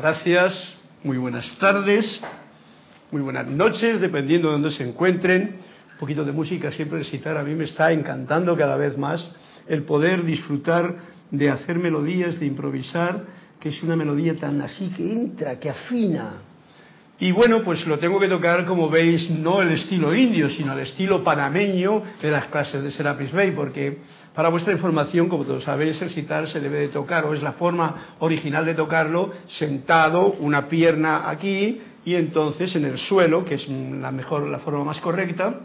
Gracias, muy buenas tardes, muy buenas noches, dependiendo de dónde se encuentren. Un poquito de música siempre recitar, a mí me está encantando cada vez más el poder disfrutar de hacer melodías, de improvisar, que es una melodía tan así que entra, que afina. Y bueno, pues lo tengo que tocar, como veis, no el estilo indio, sino el estilo panameño de las clases de Serapis Bay, porque para vuestra información, como todos sabéis, el sitar se debe de tocar, o es la forma original de tocarlo, sentado, una pierna aquí, y entonces en el suelo, que es la mejor, la forma más correcta,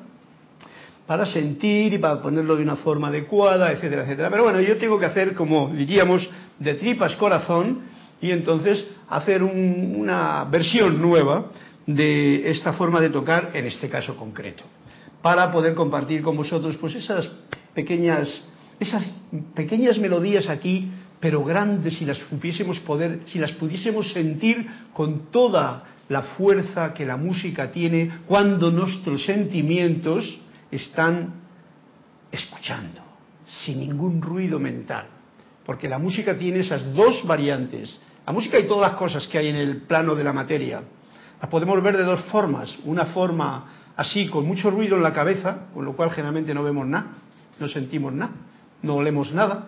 para sentir y para ponerlo de una forma adecuada, etcétera, etcétera. Pero bueno, yo tengo que hacer, como diríamos, de tripas corazón, y entonces hacer una versión nueva de esta forma de tocar, en este caso concreto, para poder compartir con vosotros pues esas pequeñas esas pequeñas melodías aquí, pero grandes, si las pudiésemos poder, si las pudiésemos sentir con toda la fuerza que la música tiene cuando nuestros sentimientos están escuchando, sin ningún ruido mental. Porque la música tiene esas dos variantes. La música y todas las cosas que hay en el plano de la materia. Las podemos ver de dos formas. Una forma así, con mucho ruido en la cabeza, con lo cual generalmente no vemos nada, no sentimos nada no olemos nada,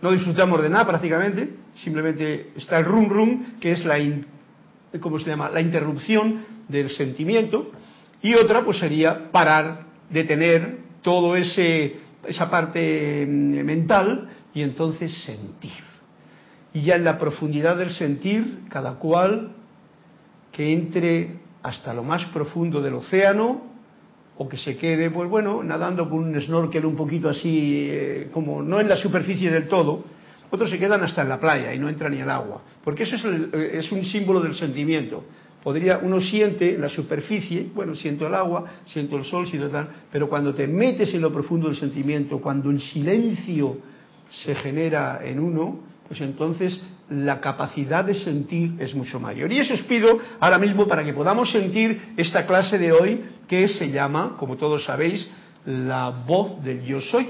no disfrutamos de nada prácticamente, simplemente está el rum rum, que es la, ¿cómo se llama? la interrupción del sentimiento, y otra pues sería parar, detener todo ese esa parte mm, mental y entonces sentir. Y ya en la profundidad del sentir, cada cual que entre hasta lo más profundo del océano o que se quede, pues bueno, nadando con un snorkel un poquito así, eh, como no en la superficie del todo, otros se quedan hasta en la playa y no entra ni el agua, porque eso es, eh, es un símbolo del sentimiento. Podría, uno siente la superficie, bueno, siento el agua, siento el sol, siento tal, pero cuando te metes en lo profundo del sentimiento, cuando el silencio se genera en uno, pues entonces la capacidad de sentir es mucho mayor. Y eso os pido ahora mismo para que podamos sentir esta clase de hoy que se llama, como todos sabéis, la voz del yo soy,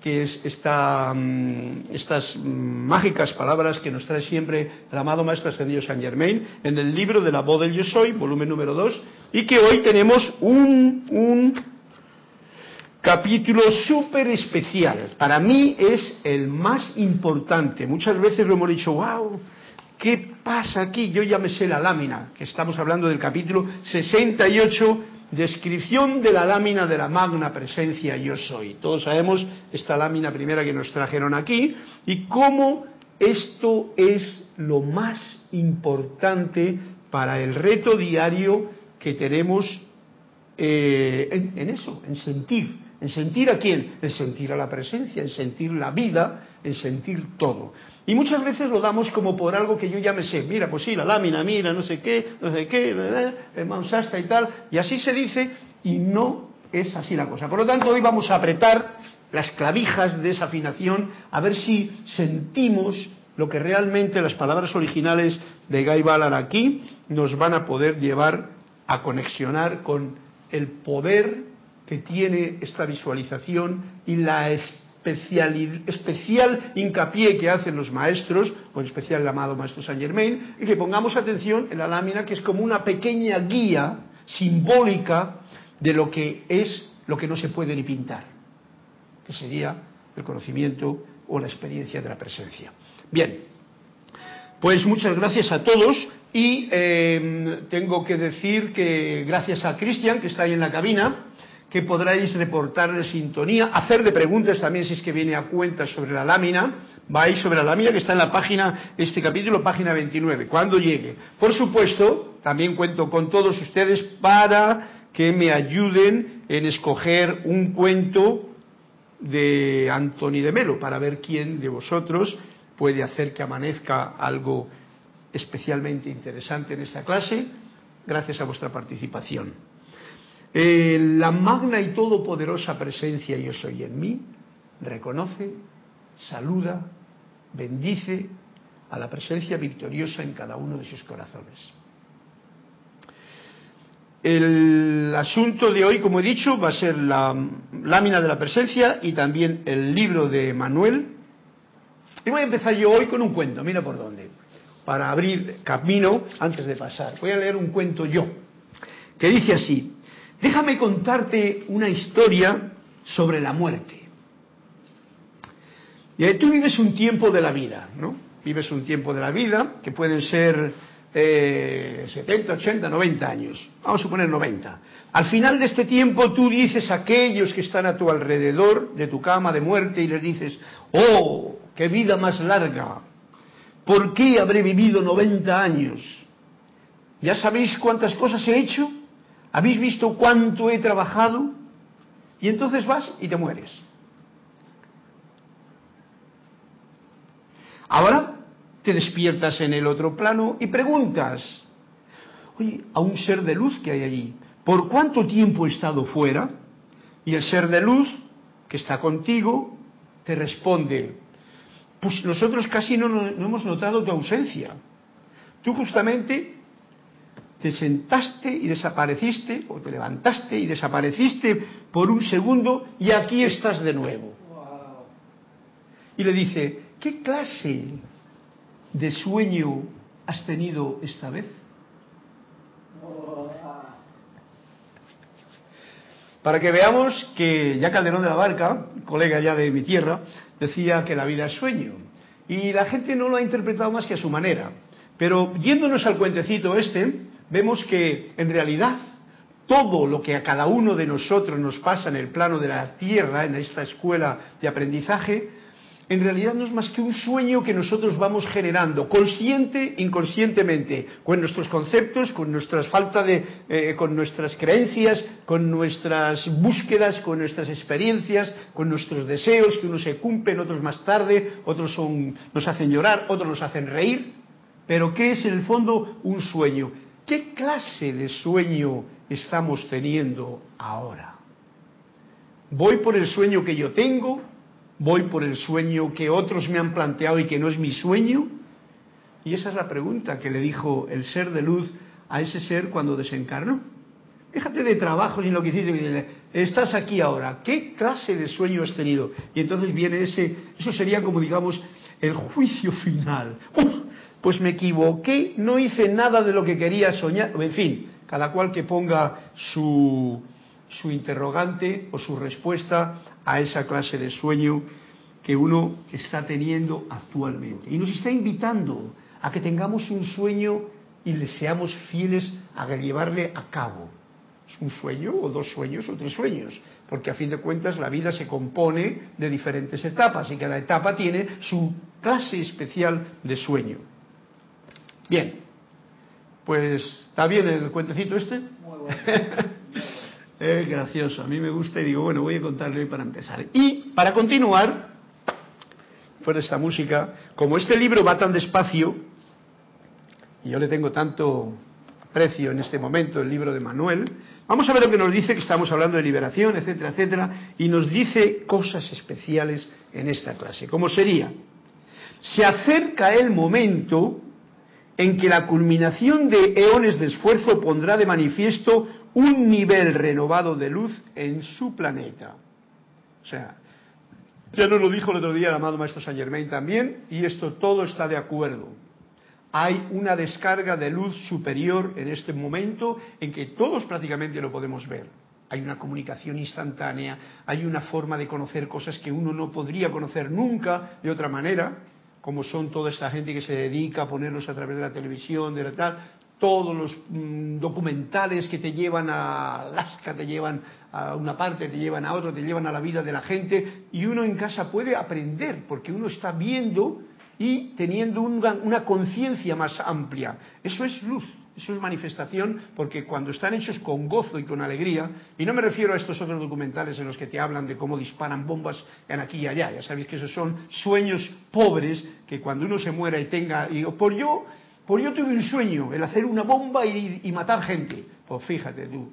que es esta, mm, estas mágicas palabras que nos trae siempre el amado Maestro Ascendido Saint Germain en el libro de la voz del yo soy, volumen número 2, y que hoy tenemos un, un capítulo súper especial. Para mí es el más importante. Muchas veces lo hemos dicho, wow, ¿qué pasa aquí? Yo ya me sé la lámina, que estamos hablando del capítulo 68, descripción de la lámina de la magna presencia yo soy. Todos sabemos esta lámina primera que nos trajeron aquí y cómo esto es lo más importante para el reto diario que tenemos eh, en, en eso, en sentir ¿En sentir a quién? En sentir a la presencia, en sentir la vida, en sentir todo. Y muchas veces lo damos como por algo que yo ya me sé. Mira, pues sí, la lámina, mira, no sé qué, no sé qué, el Mansasta y tal. Y así se dice y no es así la cosa. Por lo tanto, hoy vamos a apretar las clavijas de esa afinación a ver si sentimos lo que realmente las palabras originales de Guy Ballard aquí nos van a poder llevar a conexionar con el poder que tiene esta visualización y la especial, especial hincapié que hacen los maestros, o en especial el amado maestro Saint Germain, y que pongamos atención en la lámina que es como una pequeña guía simbólica de lo que es lo que no se puede ni pintar, que sería el conocimiento o la experiencia de la presencia. Bien, pues muchas gracias a todos y eh, tengo que decir que gracias a Cristian, que está ahí en la cabina, que podráis reportarle sintonía, hacerle preguntas también si es que viene a cuenta sobre la lámina, vais sobre la lámina que está en la página, este capítulo, página 29, cuando llegue. Por supuesto, también cuento con todos ustedes para que me ayuden en escoger un cuento de Anthony de Melo, para ver quién de vosotros puede hacer que amanezca algo especialmente interesante en esta clase, gracias a vuestra participación. Eh, la magna y todopoderosa presencia yo soy en mí reconoce, saluda, bendice a la presencia victoriosa en cada uno de sus corazones. El asunto de hoy, como he dicho, va a ser la lámina de la presencia y también el libro de Manuel. Y voy a empezar yo hoy con un cuento, mira por dónde para abrir camino antes de pasar. Voy a leer un cuento yo, que dice así, déjame contarte una historia sobre la muerte. Tú vives un tiempo de la vida, ¿no? Vives un tiempo de la vida, que pueden ser 70, 80, 90 años. Vamos a suponer 90. Al final de este tiempo tú dices a aquellos que están a tu alrededor de tu cama de muerte y les dices, oh, qué vida más larga. ¿Por qué habré vivido 90 años? ¿Ya sabéis cuántas cosas he hecho? ¿Habéis visto cuánto he trabajado? Y entonces vas y te mueres. Ahora te despiertas en el otro plano y preguntas, a un ser de luz que hay allí, ¿por cuánto tiempo he estado fuera? Y el ser de luz que está contigo te responde, pues nosotros casi no, no hemos notado tu ausencia. Tú justamente te sentaste y desapareciste, o te levantaste y desapareciste por un segundo y aquí estás de nuevo. Y le dice, ¿qué clase de sueño has tenido esta vez? Para que veamos que ya Calderón de la Barca, colega ya de mi tierra, decía que la vida es sueño. Y la gente no lo ha interpretado más que a su manera. Pero yéndonos al cuentecito este, vemos que en realidad todo lo que a cada uno de nosotros nos pasa en el plano de la tierra, en esta escuela de aprendizaje, en realidad no es más que un sueño que nosotros vamos generando, consciente, inconscientemente, con nuestros conceptos, con nuestras falta de, eh, con nuestras creencias, con nuestras búsquedas, con nuestras experiencias, con nuestros deseos, que unos se cumplen, otros más tarde, otros son, nos hacen llorar, otros nos hacen reír. Pero ¿qué es en el fondo un sueño? ¿Qué clase de sueño estamos teniendo ahora? ¿Voy por el sueño que yo tengo? ¿Voy por el sueño que otros me han planteado y que no es mi sueño? Y esa es la pregunta que le dijo el ser de luz a ese ser cuando desencarnó. Déjate de trabajo sin lo que hiciste. Estás aquí ahora. ¿Qué clase de sueño has tenido? Y entonces viene ese, eso sería como digamos el juicio final. Pues me equivoqué, no hice nada de lo que quería soñar. En fin, cada cual que ponga su, su interrogante o su respuesta a esa clase de sueño que uno está teniendo actualmente. Y nos está invitando a que tengamos un sueño y le seamos fieles a llevarle a cabo. Un sueño o dos sueños o tres sueños, porque a fin de cuentas la vida se compone de diferentes etapas y cada etapa tiene su clase especial de sueño. Bien, pues ¿está bien el cuentecito este? Muy bueno. Es gracioso, a mí me gusta y digo, bueno, voy a contarle para empezar. Y para continuar, fuera esta música, como este libro va tan despacio, y yo le tengo tanto precio en este momento, el libro de Manuel, vamos a ver lo que nos dice, que estamos hablando de liberación, etcétera, etcétera, y nos dice cosas especiales en esta clase. ¿Cómo sería? Se acerca el momento en que la culminación de eones de esfuerzo pondrá de manifiesto un nivel renovado de luz en su planeta. O sea, ya nos lo dijo el otro día el amado Maestro Saint Germain también, y esto todo está de acuerdo. Hay una descarga de luz superior en este momento en que todos prácticamente lo podemos ver. Hay una comunicación instantánea, hay una forma de conocer cosas que uno no podría conocer nunca de otra manera, como son toda esta gente que se dedica a ponerlos a través de la televisión, de la tal, todos los mm, documentales que te llevan a Alaska, te llevan a una parte, te llevan a otra, te llevan a la vida de la gente, y uno en casa puede aprender, porque uno está viendo y teniendo una, conciencia más amplia. Eso es luz, eso es manifestación, porque cuando están hechos con gozo y con alegría, y no me refiero a estos otros documentales en los que te hablan de cómo disparan bombas en aquí y allá, ya sabéis que esos son sueños pobres que cuando uno se muera y tenga, y por yo pues yo tuve un sueño, el hacer una bomba y, matar gente. Pues fíjate tú,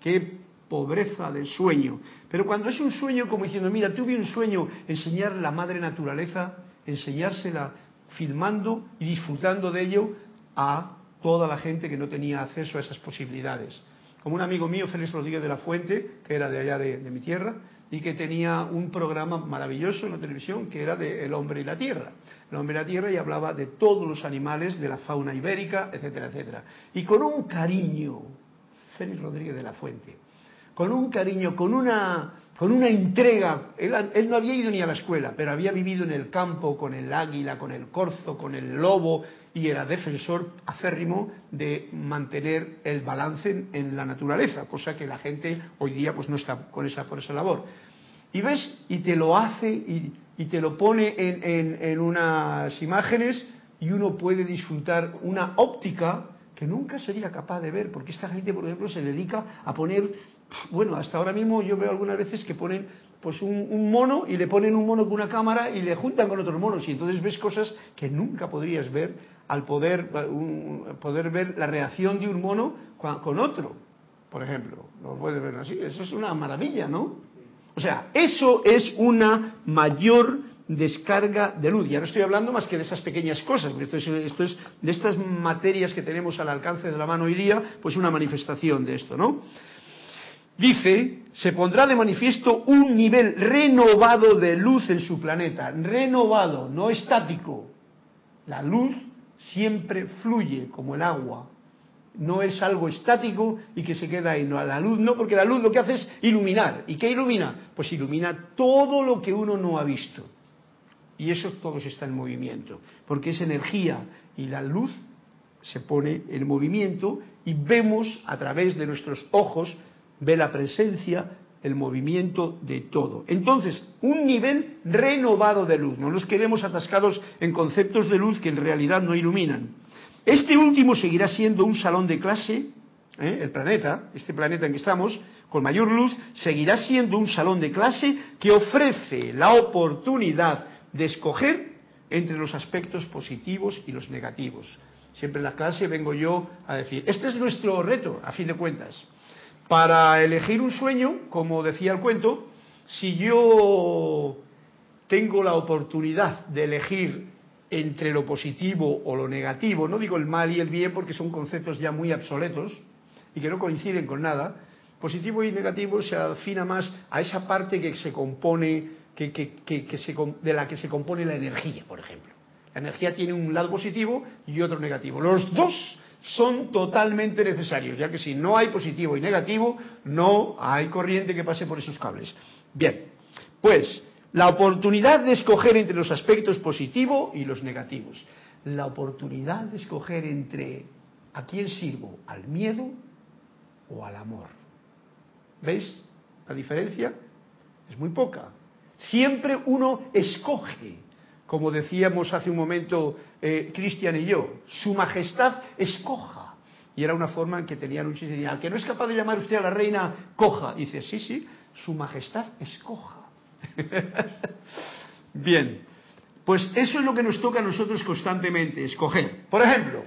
qué pobreza de sueño. Pero cuando es un sueño como diciendo, mira, tuve un sueño, enseñar la madre naturaleza, enseñársela filmando y disfrutando de ello a toda la gente que no tenía acceso a esas posibilidades. Como un amigo mío, Félix Rodríguez de la Fuente, que era de allá de, mi tierra, y que tenía un programa maravilloso en la televisión que era de El hombre y la tierra. El hombre y la tierra y hablaba de todos los animales, de la fauna ibérica, etcétera, etcétera. Y con un cariño, Félix Rodríguez de la Fuente, con un cariño, con una, con una entrega. Él, no había ido ni a la escuela, pero había vivido en el campo con el águila, con el corzo, con el lobo, y era defensor acérrimo de mantener el balance en, en, la naturaleza, cosa que la gente hoy día pues no está con esa, por esa labor. Y ves, y te lo hace y, y te lo pone en, en, en, unas imágenes y uno puede disfrutar una óptica que nunca sería capaz de ver, porque esta gente, por ejemplo, se dedica a poner, bueno, hasta ahora mismo yo veo algunas veces que ponen pues un, mono y le ponen un mono con una cámara y le juntan con otros monos y entonces ves cosas que nunca podrías ver al poder, poder ver la reacción de un mono con otro, por ejemplo. Lo puedes ver así, eso es una maravilla, ¿no? O sea, eso es una mayor descarga de luz. Ya no estoy hablando más que de esas pequeñas cosas, porque esto es, esto es de estas materias que tenemos al alcance de la mano hoy día, pues una manifestación de esto, ¿no? Dice, se pondrá de manifiesto un nivel renovado de luz en su planeta, renovado, no estático. La luz siempre fluye como el agua, no es algo estático y que se queda ahí. No, la luz no, porque la luz lo que hace es iluminar. ¿Y qué ilumina? Pues ilumina todo lo que uno no ha visto. Y eso todo está en movimiento, porque es energía y la luz se pone en movimiento y vemos a través de nuestros ojos, ve la presencia, el movimiento de todo. Entonces, un nivel renovado de luz. No nos quedemos atascados en conceptos de luz que en realidad no iluminan. Este último seguirá siendo un salón de clase, ¿eh? el planeta, este planeta en que estamos, con mayor luz, seguirá siendo un salón de clase que ofrece la oportunidad de escoger entre los aspectos positivos y los negativos. Siempre en la clase vengo yo a decir, este es nuestro reto, a fin de cuentas. Para elegir un sueño, como decía el cuento, si yo tengo la oportunidad de elegir entre lo positivo o lo negativo, no digo el mal y el bien porque son conceptos ya muy obsoletos y que no coinciden con nada, positivo y negativo se afina más a esa parte que se compone, que, que, que, que se, de la que se compone la energía, por ejemplo. La energía tiene un lado positivo y otro negativo. Los dos son totalmente necesarios, ya que si no hay positivo y negativo, no hay corriente que pase por esos cables. Bien, pues la oportunidad de escoger entre los aspectos positivos y los negativos. La oportunidad de escoger entre a quién sirvo, al miedo o al amor. ¿Veis la diferencia? Es muy poca. Siempre uno escoge, como decíamos hace un momento eh, Cristian y yo, su majestad escoja. Y era una forma en que tenían un chiste. Al que no es capaz de llamar usted a la reina, coja. Y dice, sí, sí, su majestad escoja. Bien, pues eso es lo que nos toca a nosotros constantemente, escoger. Por ejemplo,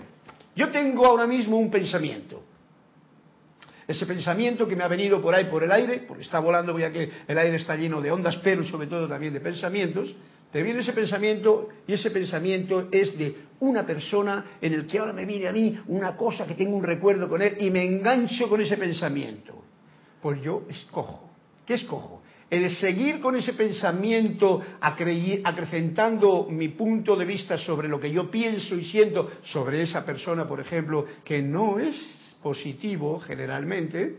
yo tengo ahora mismo un pensamiento. Ese pensamiento que me ha venido por ahí por el aire, porque está volando, ya que el aire está lleno de ondas, pero sobre todo también de pensamientos, te viene ese pensamiento y ese pensamiento es de una persona en el que ahora me viene a mí una cosa que tengo un recuerdo con él y me engancho con ese pensamiento. Pues yo escojo. ¿Qué escojo? el seguir con ese pensamiento acrecentando mi punto de vista sobre lo que yo pienso y siento sobre esa persona, por ejemplo, que no es positivo generalmente,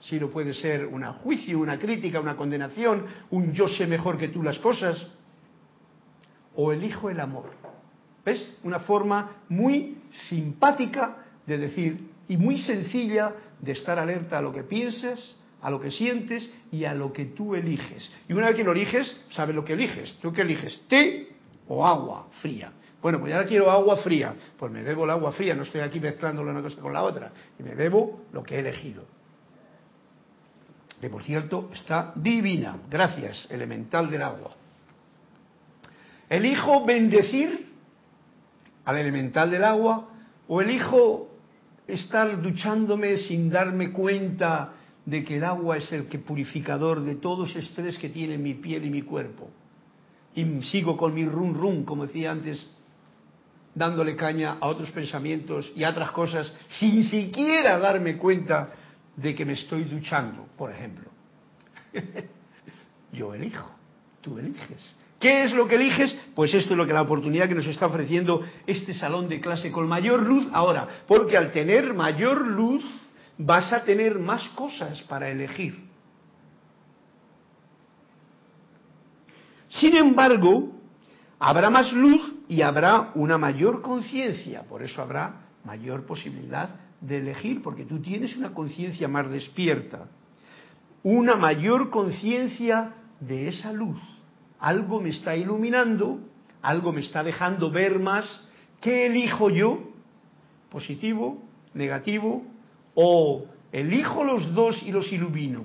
sino puede ser un juicio, una crítica, una condenación, un yo sé mejor que tú las cosas, o elijo el amor. ¿Ves? Una forma muy simpática de decir y muy sencilla de estar alerta a lo que piensas, a lo que sientes y a lo que tú eliges. Y una vez que lo eliges, sabes lo que eliges. ¿Tú qué eliges? ¿Té o agua fría? Bueno, pues ahora quiero agua fría. Pues me bebo el agua fría, no estoy aquí mezclando una cosa con la otra. Y me bebo lo que he elegido. Que por cierto está divina. Gracias, elemental del agua. ¿Elijo bendecir al elemental del agua o elijo estar duchándome sin darme cuenta de que el agua es el que purificador de todo ese estrés que tiene mi piel y mi cuerpo. Y sigo con mi rum rum, como decía antes, dándole caña a otros pensamientos y a otras cosas, sin siquiera darme cuenta de que me estoy duchando, por ejemplo. Yo elijo, tú eliges. ¿Qué es lo que eliges? Pues esto es lo que la oportunidad que nos está ofreciendo este salón de clase con mayor luz ahora, porque al tener mayor luz vas a tener más cosas para elegir. Sin embargo, habrá más luz y habrá una mayor conciencia, por eso habrá mayor posibilidad de elegir, porque tú tienes una conciencia más despierta, una mayor conciencia de esa luz. Algo me está iluminando, algo me está dejando ver más. ¿Qué elijo yo? ¿Positivo? ¿Negativo? ¿O elijo los dos y los ilumino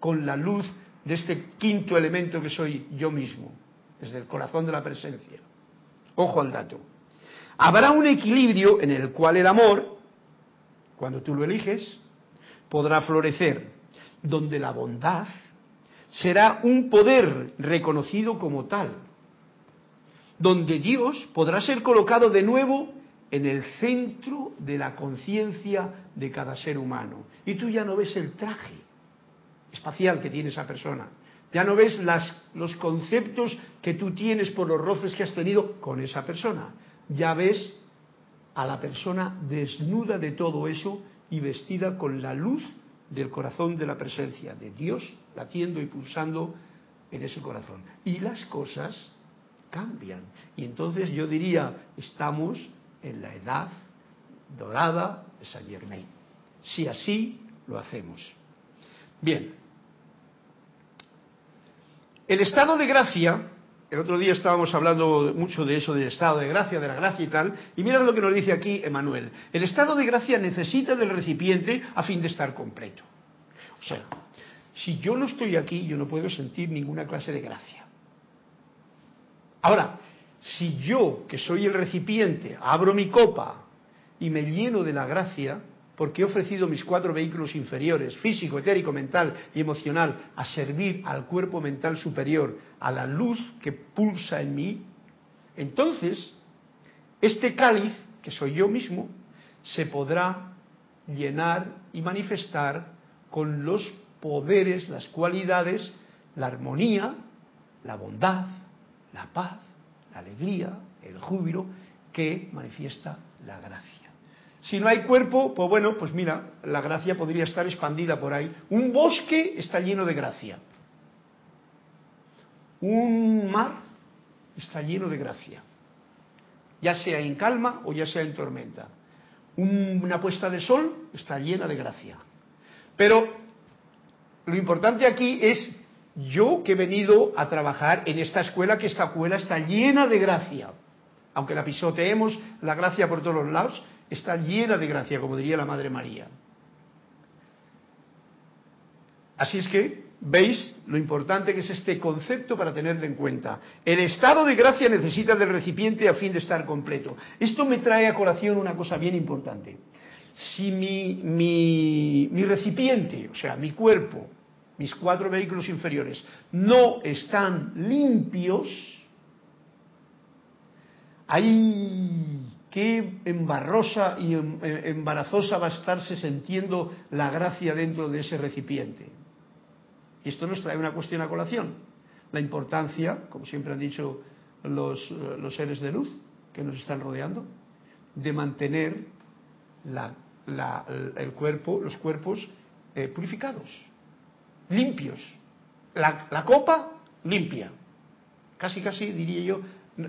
con la luz de este quinto elemento que soy yo mismo, desde el corazón de la presencia? Ojo al dato. Habrá un equilibrio en el cual el amor, cuando tú lo eliges, podrá florecer, donde la bondad será un poder reconocido como tal, donde Dios podrá ser colocado de nuevo en el centro de la conciencia de cada ser humano. Y tú ya no ves el traje espacial que tiene esa persona, ya no ves los conceptos que tú tienes por los roces que has tenido con esa persona, ya ves a la persona desnuda de todo eso y vestida con la luz del corazón de la presencia de Dios latiendo y pulsando en ese corazón. Y las cosas cambian. Y entonces yo diría, estamos en la edad dorada de Saint Germain. Si así lo hacemos. Bien. El estado de gracia el otro día estábamos hablando mucho de eso, del estado de gracia, de la gracia y tal, y mira lo que nos dice aquí Emanuel. El estado de gracia necesita del recipiente a fin de estar completo. O sea, si yo no estoy aquí, yo no puedo sentir ninguna clase de gracia. Ahora, si yo, que soy el recipiente, abro mi copa y me lleno de la gracia, porque he ofrecido mis cuatro vehículos inferiores, físico, etérico, mental y emocional, a servir al cuerpo mental superior, a la luz que pulsa en mí, entonces este cáliz, que soy yo mismo, se podrá llenar y manifestar con los poderes, las cualidades, la armonía, la bondad, la paz, la alegría, el júbilo que manifiesta la gracia. Si no hay cuerpo, pues bueno, pues mira, la gracia podría estar expandida por ahí. Un bosque está lleno de gracia. Un mar está lleno de gracia. Ya sea en calma o ya sea en tormenta. Una puesta de sol está llena de gracia. Pero lo importante aquí es yo que he venido a trabajar en esta escuela, que esta escuela está llena de gracia. Aunque la pisoteemos la gracia por todos los lados, está llena de gracia, como diría la Madre María. Así es que veis lo importante que es este concepto para tenerlo en cuenta. El estado de gracia necesita del recipiente a fin de estar completo. Esto me trae a colación una cosa bien importante. Si mi, mi, mi recipiente, o sea, mi cuerpo, mis cuatro vehículos inferiores, no están limpios, hay qué embarrosa y em, eh, embarazosa va a estarse sintiendo la gracia dentro de ese recipiente. Y esto nos trae una cuestión a colación. La importancia, como siempre han dicho los, eh, seres de luz que nos están rodeando, de mantener el cuerpo, los cuerpos eh, purificados, limpios. la copa limpia. Casi, casi diría yo,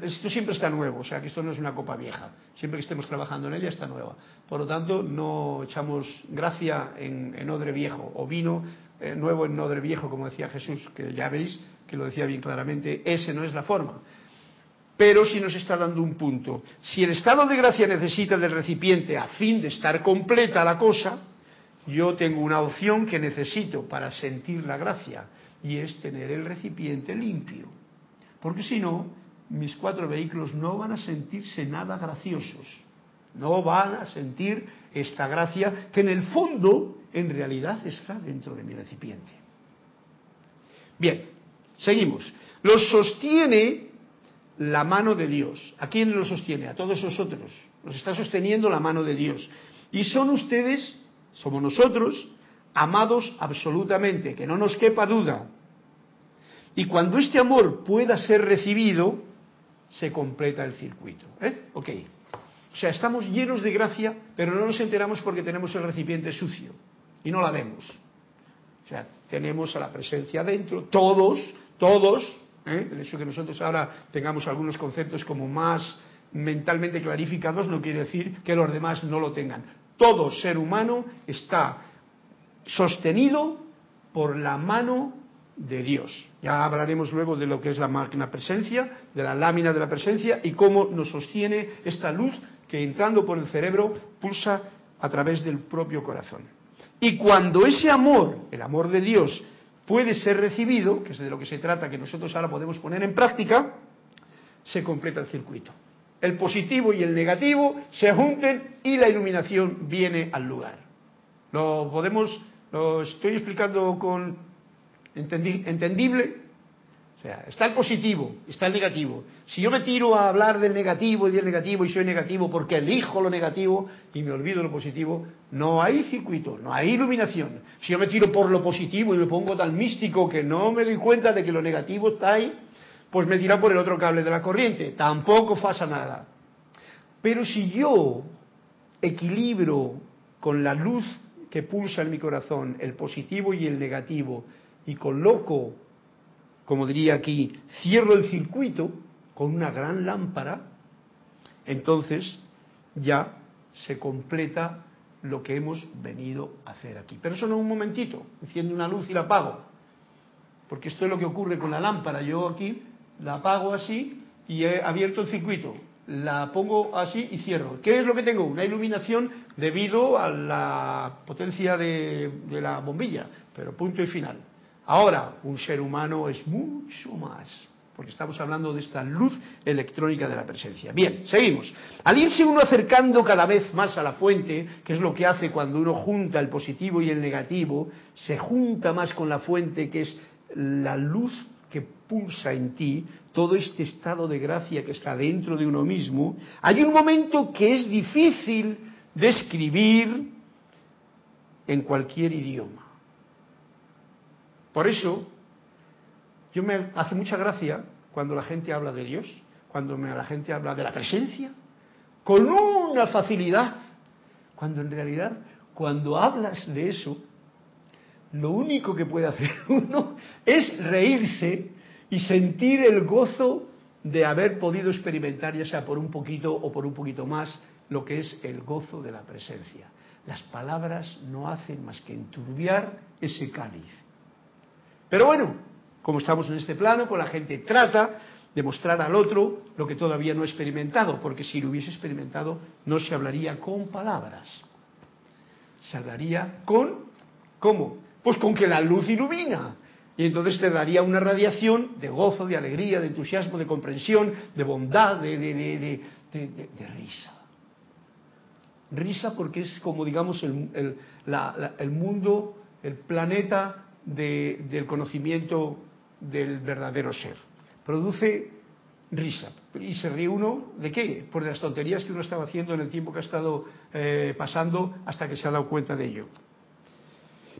esto siempre está nuevo, o sea que esto no es una copa vieja. Siempre que estemos trabajando en ella está nueva. Por lo tanto, no echamos gracia en, odre viejo o vino eh, nuevo en odre viejo, como decía Jesús, que ya veis que lo decía bien claramente. Ese no es la forma. Pero si nos está dando un punto. Si el estado de gracia necesita del recipiente a fin de estar completa la cosa, yo tengo una opción que necesito para sentir la gracia y es tener el recipiente limpio. Porque si no, mis cuatro vehículos no van a sentirse nada graciosos, no van a sentir esta gracia que en el fondo en realidad está dentro de mi recipiente. Bien, seguimos. Los sostiene la mano de Dios. ¿A quién lo sostiene? A todos nosotros. Los está sosteniendo la mano de Dios. Y son ustedes, somos nosotros, amados absolutamente, que no nos quepa duda. Y cuando este amor pueda ser recibido, se completa el circuito. ¿eh? Ok. O sea, estamos llenos de gracia, pero no nos enteramos porque tenemos el recipiente sucio y no la vemos. O sea, tenemos a la presencia dentro, todos, todos, ¿eh? el hecho de que nosotros ahora tengamos algunos conceptos como más mentalmente clarificados no quiere decir que los demás no lo tengan. Todo ser humano está sostenido por la mano de Dios. Ya hablaremos luego de lo que es la máquina presencia, de la lámina de la presencia y cómo nos sostiene esta luz que entrando por el cerebro pulsa a través del propio corazón. Y cuando ese amor, el amor de Dios, puede ser recibido, que es de lo que se trata, que nosotros ahora podemos poner en práctica, se completa el circuito. El positivo y el negativo se junten y la iluminación viene al lugar. Lo podemos, lo estoy explicando con entendible, está el positivo, está el negativo. Si yo me tiro a hablar del negativo y del negativo y soy negativo porque elijo lo negativo y me olvido lo positivo, no hay circuito, no hay iluminación. Si yo me tiro por lo positivo y me pongo tan místico que no me doy cuenta de que lo negativo está ahí, pues me tira por el otro cable de la corriente. Tampoco pasa nada. Pero si yo equilibro con la luz que pulsa en mi corazón, el positivo y el negativo, y coloco como diría aquí, cierro el circuito con una gran lámpara, entonces ya se completa lo que hemos venido a hacer aquí. Pero eso no un momentito, enciendo una luz y la apago, porque esto es lo que ocurre con la lámpara. Yo aquí la apago así y he abierto el circuito, la pongo así y cierro. ¿Qué es lo que tengo? Una iluminación debido a la potencia de, de la bombilla, pero punto y final. Ahora, un ser humano es mucho más, porque estamos hablando de esta luz electrónica de la presencia. Bien, seguimos. Al irse uno acercando cada vez más a la fuente, que es lo que hace cuando uno junta el positivo y el negativo, se junta más con la fuente, que es la luz que pulsa en ti, todo este estado de gracia que está dentro de uno mismo, hay un momento que es difícil describir en cualquier idioma. Por eso, yo me hace mucha gracia cuando la gente habla de Dios, cuando la gente habla de la presencia, con una facilidad, cuando en realidad, cuando hablas de eso, lo único que puede hacer uno es reírse y sentir el gozo de haber podido experimentar, ya sea por un poquito o por un poquito más, lo que es el gozo de la presencia. Las palabras no hacen más que enturbiar ese cáliz. Pero bueno, como estamos en este plano, pues la gente trata de mostrar al otro lo que todavía no ha experimentado, porque si lo hubiese experimentado no se hablaría con palabras, se hablaría con, ¿cómo? Pues con que la luz ilumina. Y entonces te daría una radiación de gozo, de alegría, de entusiasmo, de comprensión, de bondad, de, de, risa. Risa porque es como, digamos, el, el mundo, el planeta del conocimiento del verdadero ser. Produce risa. ¿Y se ríe uno de qué? Por las tonterías que uno estaba haciendo en el tiempo que ha estado eh, pasando hasta que se ha dado cuenta de ello.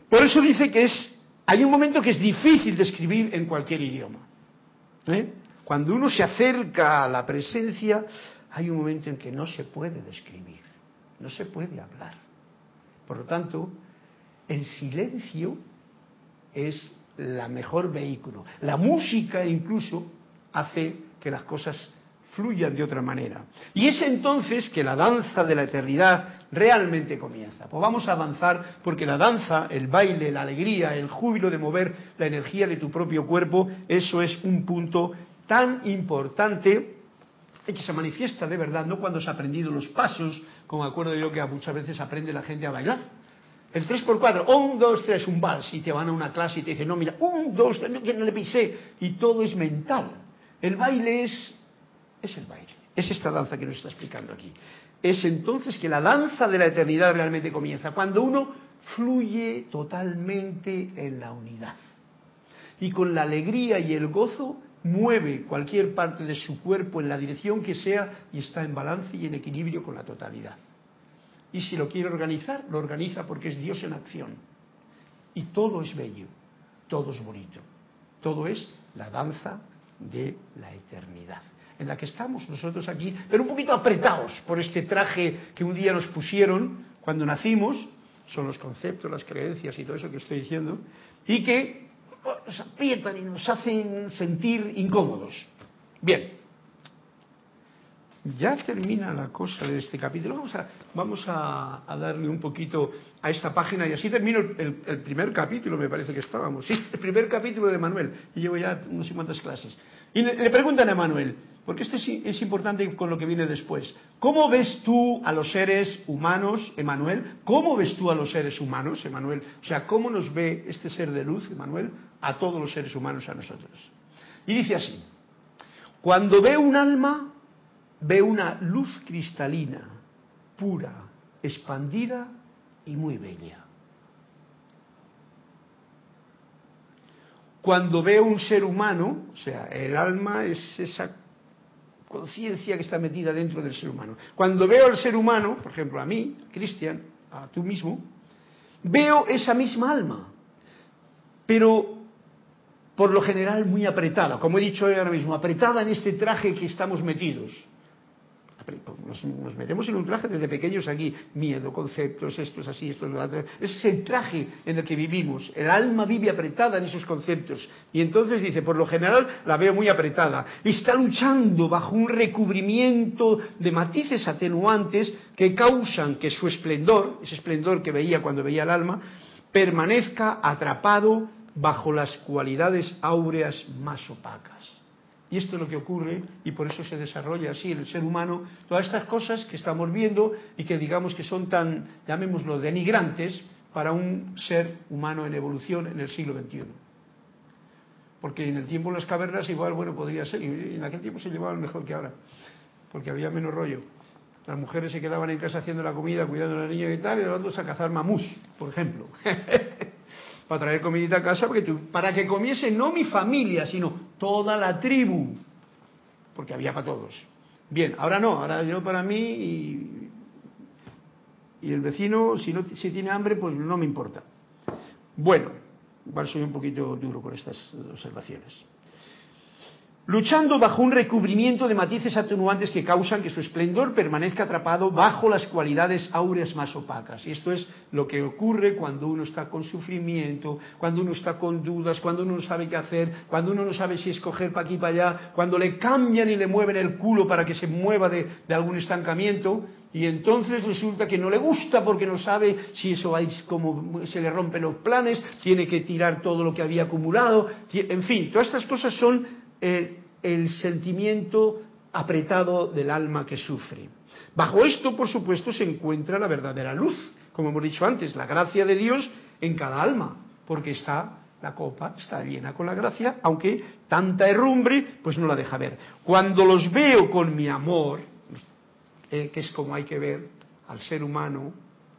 Por eso dice que es, hay un momento que es difícil de escribir en cualquier idioma. ¿eh? Cuando uno se acerca a la presencia, hay un momento en que no se puede describir, no se puede hablar. Por lo tanto, en silencio es la mejor vehículo. La música incluso hace que las cosas fluyan de otra manera. Y es entonces que la danza de la eternidad realmente comienza. Pues vamos a avanzar porque la danza, el baile, la alegría, el júbilo de mover la energía de tu propio cuerpo, eso es un punto tan importante y que se manifiesta de verdad, no cuando se ha aprendido los pasos, como acuerdo yo que muchas veces aprende la gente a bailar, el 3x4, un, dos, tres, un vals, y te van a una clase y te dicen, no, mira, un, dos, que no le pisé, y todo es mental. El baile es, es el baile, es esta danza que nos está explicando aquí. Es entonces que la danza de la eternidad realmente comienza, cuando uno fluye totalmente en la unidad. Y con la alegría y el gozo mueve cualquier parte de su cuerpo en la dirección que sea y está en balance y en equilibrio con la totalidad. Y si lo quiere organizar, lo organiza porque es Dios en acción. Y todo es bello, todo es bonito, todo es la danza de la eternidad, en la que estamos nosotros aquí, pero un poquito apretados por este traje que un día nos pusieron cuando nacimos, son los conceptos, las creencias y todo eso que estoy diciendo, y que nos aprietan y nos hacen sentir incómodos. Bien, ya termina la cosa de este capítulo. Vamos a, darle un poquito a esta página y así termino el, primer capítulo, me parece que estábamos. Sí, el primer capítulo de Manuel. Y llevo ya unos cuantas clases. Y le, preguntan a Manuel, porque esto es, es, importante con lo que viene después. ¿Cómo ves tú a los seres humanos, Emanuel? ¿Cómo ves tú a los seres humanos, Emanuel? O sea, ¿cómo nos ve este ser de luz, Emanuel, a todos los seres humanos, a nosotros? Y dice así, cuando ve un alma ve una luz cristalina, pura, expandida y muy bella. Cuando veo un ser humano, o sea, el alma es esa conciencia que está metida dentro del ser humano. Cuando veo al ser humano, por ejemplo a mí, Cristian, a tú mismo, veo esa misma alma, pero por lo general muy apretada, como he dicho ahora mismo, apretada en este traje que estamos metidos. Nos, metemos en un traje desde pequeños aquí, miedo, conceptos, esto es así, esto es lo. Ese es el traje en el que vivimos. El alma vive apretada en esos conceptos. Y entonces dice, por lo general la veo muy apretada. Está luchando bajo un recubrimiento de matices atenuantes que causan que su esplendor, ese esplendor que veía cuando veía el alma, permanezca atrapado bajo las cualidades áureas más opacas. Y esto es lo que ocurre y por eso se desarrolla así el ser humano, todas estas cosas que estamos viendo y que digamos que son tan, llamémoslo, denigrantes para un ser humano en evolución en el siglo XXI. Porque en el tiempo de las cavernas igual, bueno, podría ser, y en aquel tiempo se llevaban mejor que ahora, porque había menos rollo. Las mujeres se quedaban en casa haciendo la comida, cuidando a los niños y tal, y los otros a cazar mamús, por ejemplo. para traer comidita a casa para que comiese no mi familia, sino toda la tribu, porque había para todos. Bien, ahora no, ahora yo para mí y, y el vecino, si, no, si tiene hambre, pues no me importa. Bueno, igual soy un poquito duro con estas observaciones luchando bajo un recubrimiento de matices atenuantes que causan que su esplendor permanezca atrapado bajo las cualidades áureas más opacas. Y esto es lo que ocurre cuando uno está con sufrimiento, cuando uno está con dudas, cuando uno no sabe qué hacer, cuando uno no sabe si escoger para aquí para allá, cuando le cambian y le mueven el culo para que se mueva de, algún estancamiento. Y entonces resulta que no le gusta porque no sabe si eso va como se le rompen los planes, tiene que tirar todo lo que había acumulado. En fin, todas estas cosas son el, sentimiento apretado del alma que sufre. Bajo esto, por supuesto, se encuentra la verdadera luz, como hemos dicho antes, la gracia de Dios en cada alma, porque está la copa está llena con la gracia, aunque tanta herrumbre pues no la deja ver. Cuando los veo con mi amor, eh, que es como hay que ver al ser humano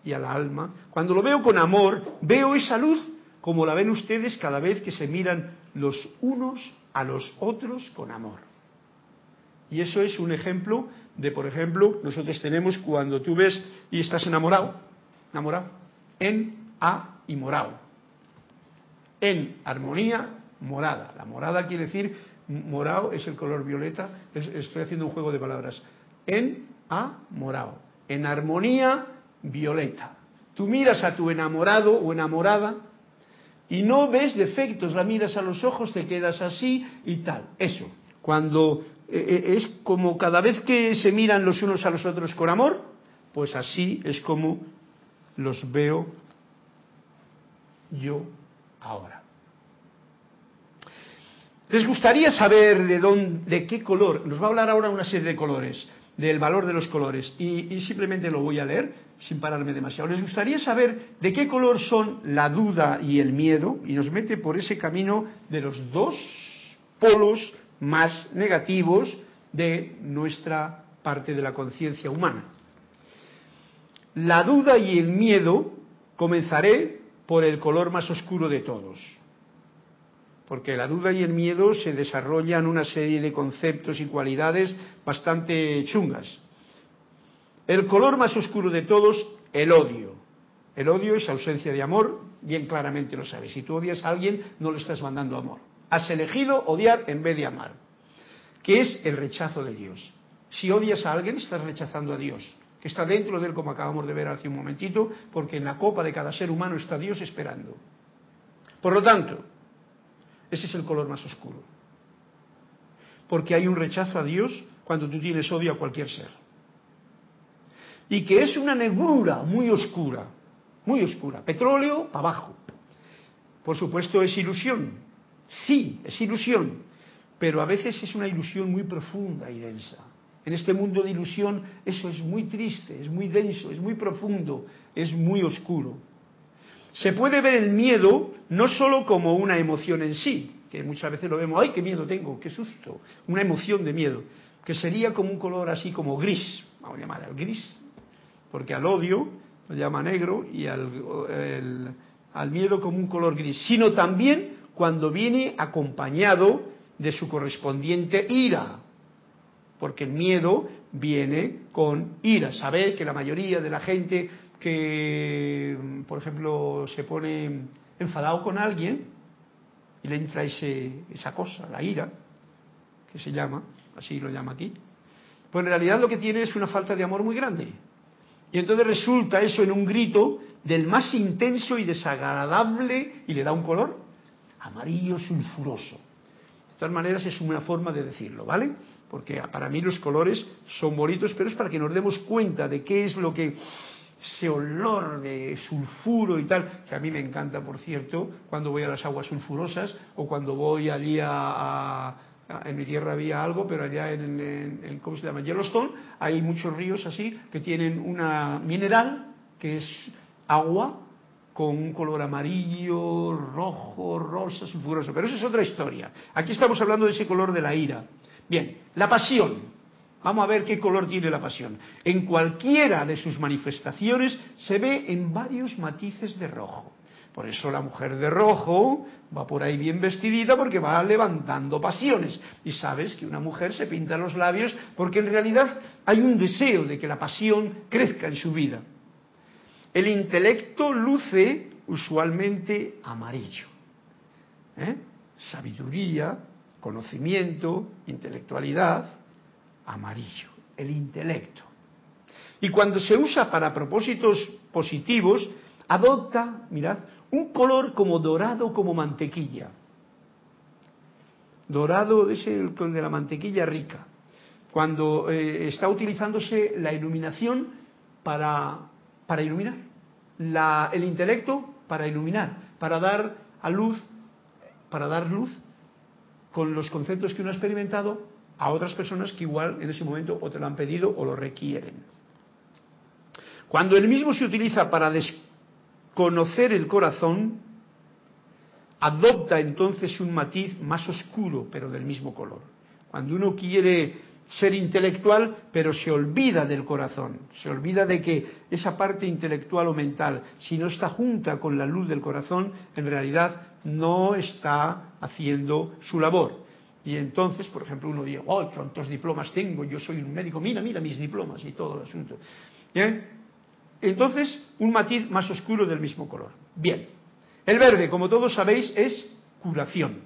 y al alma, cuando lo veo con amor, veo esa luz como la ven ustedes cada vez que se miran los unos a los otros con amor. Y eso es un ejemplo de, por ejemplo, nosotros tenemos cuando tú ves y estás enamorado, enamorado, en, a y morado. En armonía, morada. La morada quiere decir, morado es el color violeta, estoy haciendo un juego de palabras. En, a, morado. En armonía, violeta. Tú miras a tu enamorado o enamorada y no ves defectos, la miras a los ojos, te quedas así y tal. Eso, cuando eh, eh, es como cada vez que se miran los unos a los otros con amor, pues así es como los veo yo ahora. ¿Les gustaría saber de dónde, de qué color? Nos va a hablar ahora una serie de colores del valor de los colores y, simplemente lo voy a leer sin pararme demasiado. ¿Les gustaría saber de qué color son la duda y el miedo? Y nos mete por ese camino de los dos polos más negativos de nuestra parte de la conciencia humana. La duda y el miedo comenzaré por el color más oscuro de todos, porque la duda y el miedo se desarrollan una serie de conceptos y cualidades bastante chungas. El color más oscuro de todos, el odio. El odio es ausencia de amor, bien claramente lo sabes. Si tú odias a alguien, no le estás mandando amor. Has elegido odiar en vez de amar, que es el rechazo de Dios. Si odias a alguien, estás rechazando a Dios, que está dentro de él, como acabamos de ver hace un momentito, porque en la copa de cada ser humano está Dios esperando. Por lo tanto, ese es el color más oscuro. Porque hay un rechazo a Dios cuando tú tienes odio a cualquier ser. Y que es una negrura muy oscura, muy oscura. Petróleo para abajo. Por supuesto es ilusión. Sí, es ilusión. Pero a veces es una ilusión muy profunda y densa. En este mundo de ilusión eso es muy triste, es muy denso, es muy profundo, es muy oscuro. Se puede ver el miedo no solo como una emoción en sí, que muchas veces lo vemos, ¡ay, qué miedo tengo! ¡Qué susto! Una emoción de miedo, que sería como un color así como gris, vamos a llamar al gris, porque al odio lo llama negro y al, al miedo como un color gris, sino también cuando viene acompañado de su correspondiente ira, porque el miedo viene con ira. Sabéis que la mayoría de la gente que, por ejemplo, se pone enfadado con alguien y le entra ese, esa cosa, la ira, que se llama, así lo llama aquí, pues en realidad lo que tiene es una falta de amor muy grande. Y entonces resulta eso en un grito del más intenso y desagradable y le da un color amarillo sulfuroso. De todas maneras es una forma de decirlo, ¿vale? Porque para mí los colores son bonitos, pero es para que nos demos cuenta de qué es lo que ese olor de sulfuro y tal, que a mí me encanta, por cierto, cuando voy a las aguas sulfurosas o cuando voy allí a, en mi tierra había algo, pero allá en, en, ¿cómo se llama? Yellowstone hay muchos ríos así que tienen una mineral que es agua con un color amarillo, rojo, rosa, sulfuroso. Pero eso es otra historia. Aquí estamos hablando de ese color de la ira. Bien, la pasión. Vamos a ver qué color tiene la pasión. En cualquiera de sus manifestaciones se ve en varios matices de rojo. Por eso la mujer de rojo va por ahí bien vestidita porque va levantando pasiones. Y sabes que una mujer se pinta los labios porque en realidad hay un deseo de que la pasión crezca en su vida. El intelecto luce usualmente amarillo. ¿eh? Sabiduría, conocimiento, intelectualidad, amarillo, el intelecto. Y cuando se usa para propósitos positivos, adopta, mirad, un color como dorado, como mantequilla. Dorado es el de la mantequilla rica. Cuando eh, está utilizándose la iluminación para, para iluminar, la, el intelecto para iluminar, para dar a luz, para dar luz con los conceptos que uno ha experimentado a otras personas que igual en ese momento o te lo han pedido o lo requieren. Cuando el mismo se utiliza para desconocer el corazón, adopta entonces un matiz más oscuro, pero del mismo color. Cuando uno quiere ser intelectual, pero se olvida del corazón, se olvida de que esa parte intelectual o mental, si no está junta con la luz del corazón, en realidad no está haciendo su labor. Y entonces, por ejemplo, uno dice, oh, cuántos diplomas tengo, yo soy un médico, mira, mira mis diplomas y todo el asunto. ¿Bien? Entonces, un matiz más oscuro del mismo color. Bien. El verde, como todos sabéis, es curación.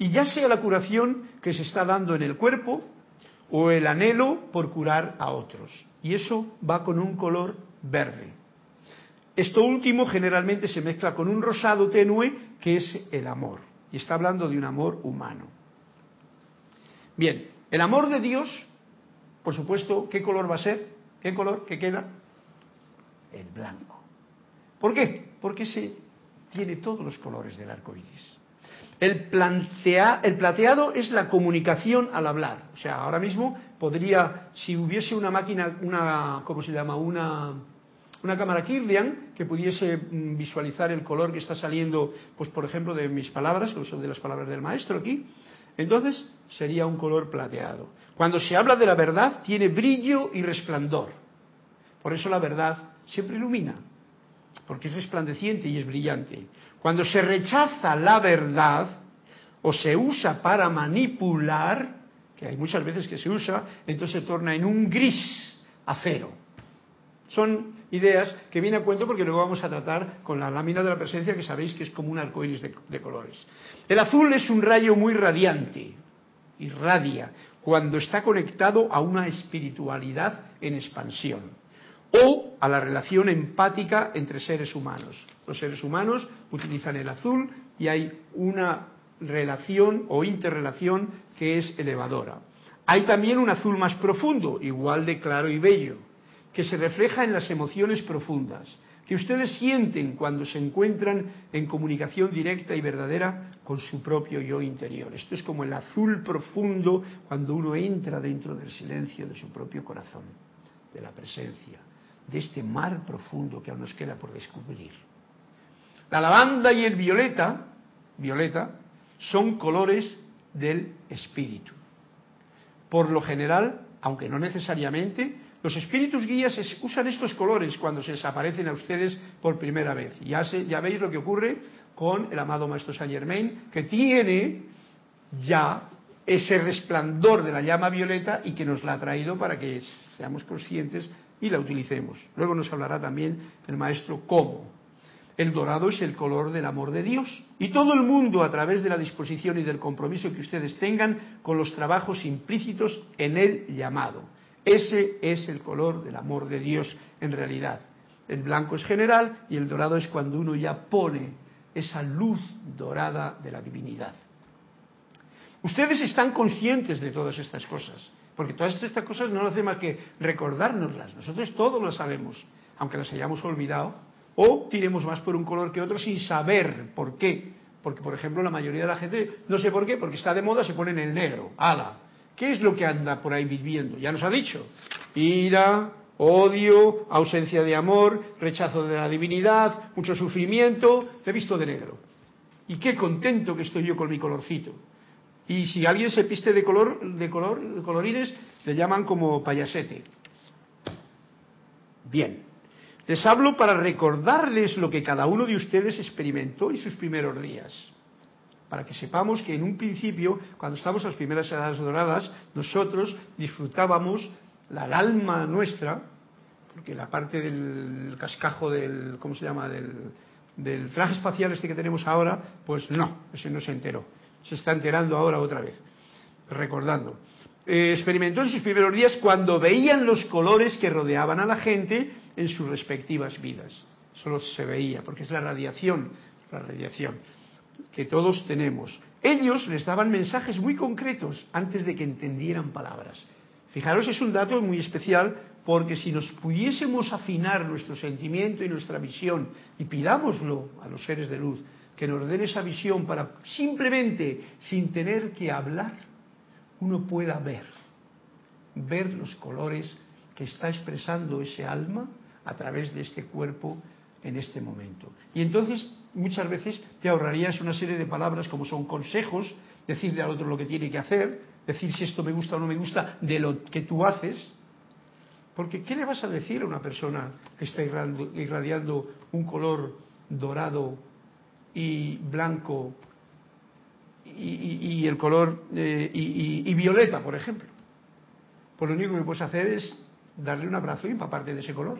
Y ya sea la curación que se está dando en el cuerpo o el anhelo por curar a otros. Y eso va con un color verde. Esto último generalmente se mezcla con un rosado tenue que es el amor. Y está hablando de un amor humano. Bien, el amor de Dios, por supuesto, ¿qué color va a ser? ¿Qué color? ¿Qué queda? El blanco. ¿Por qué? Porque se tiene todos los colores del arco iris. El, el plateado es la comunicación al hablar. O sea, ahora mismo podría, si hubiese una máquina, una, ¿cómo se llama? Una, una cámara Kirlian que pudiese mm, visualizar el color que está saliendo, pues por ejemplo, de mis palabras, que son de las palabras del maestro aquí, entonces sería un color plateado. Cuando se habla de la verdad, tiene brillo y resplandor. Por eso la verdad siempre ilumina, porque es resplandeciente y es brillante. Cuando se rechaza la verdad o se usa para manipular, que hay muchas veces que se usa, entonces se torna en un gris acero. Son ideas que vienen a cuento porque luego vamos a tratar con la lámina de la presencia que sabéis que es como un arco iris de, de colores. El azul es un rayo muy radiante, irradia, cuando está conectado a una espiritualidad en expansión o a la relación empática entre seres humanos. Los seres humanos utilizan el azul y hay una relación o interrelación que es elevadora. Hay también un azul más profundo, igual de claro y bello, que se refleja en las emociones profundas, que ustedes sienten cuando se encuentran en comunicación directa y verdadera con su propio yo interior. Esto es como el azul profundo cuando uno entra dentro del silencio de su propio corazón, de la presencia, de este mar profundo que aún nos queda por descubrir. La lavanda y el violeta, violeta, son colores del espíritu. Por lo general, aunque no necesariamente, los espíritus guías usan estos colores cuando se les aparecen a ustedes por primera vez. Ya, ya veis lo que ocurre con el amado Maestro Saint Germain, que tiene ya ese resplandor de la llama violeta y que nos la ha traído para que seamos conscientes y la utilicemos. Luego nos hablará también el Maestro cómo. El dorado es el color del amor de Dios. Y todo el mundo, a través de la disposición y del compromiso que ustedes tengan con los trabajos implícitos en el llamado. Ese es el color del amor de Dios en realidad. El blanco es general y el dorado es cuando uno ya pone esa luz dorada de la divinidad. Ustedes están conscientes de todas estas cosas, porque todas estas cosas no lo hace más que recordárnoslas. Nosotros todos las sabemos, aunque las hayamos olvidado o tiremos más por un color que otro sin saber por qué. Porque, por ejemplo, la mayoría de la gente, no sé por qué, porque está de moda, se pone en el negro. ¡Hala! ¿Qué es lo que anda por ahí viviendo? Ya nos ha dicho. Ira, odio, ausencia de amor, rechazo de la divinidad, mucho sufrimiento. Te he visto de negro. Y qué contento que estoy yo con mi colorcito. Y si alguien se piste de color, de color, de colorines, le llaman como payasete. Bien. Les hablo para recordarles lo que cada uno de ustedes experimentó en sus primeros días. Para que sepamos que en un principio, cuando estamos en las primeras edades doradas, nosotros disfrutábamos la alma nuestra, porque la parte del cascajo del, ¿cómo se llama?, del, del traje espacial este que tenemos ahora, pues no, ese no se enteró. Se está enterando ahora otra vez, recordando. Eh, experimentó en sus primeros días cuando veían los colores que rodeaban a la gente en sus respectivas vidas. Solo se veía, porque es la radiación, la radiación que todos tenemos. Ellos les daban mensajes muy concretos antes de que entendieran palabras. Fijaros, es un dato muy especial porque si nos pudiésemos afinar nuestro sentimiento y nuestra visión y pidámoslo a los seres de luz, que nos den esa visión para simplemente, sin tener que hablar, uno pueda ver, ver los colores que está expresando ese alma a través de este cuerpo en este momento. Y entonces muchas veces te ahorrarías una serie de palabras como son consejos, decirle al otro lo que tiene que hacer, decir si esto me gusta o no me gusta de lo que tú haces, porque ¿qué le vas a decir a una persona que está irradiando un color dorado y blanco y, el color eh, y, violeta, por ejemplo. Pues lo único que puedes hacer es darle un abrazo y empaparte de ese color.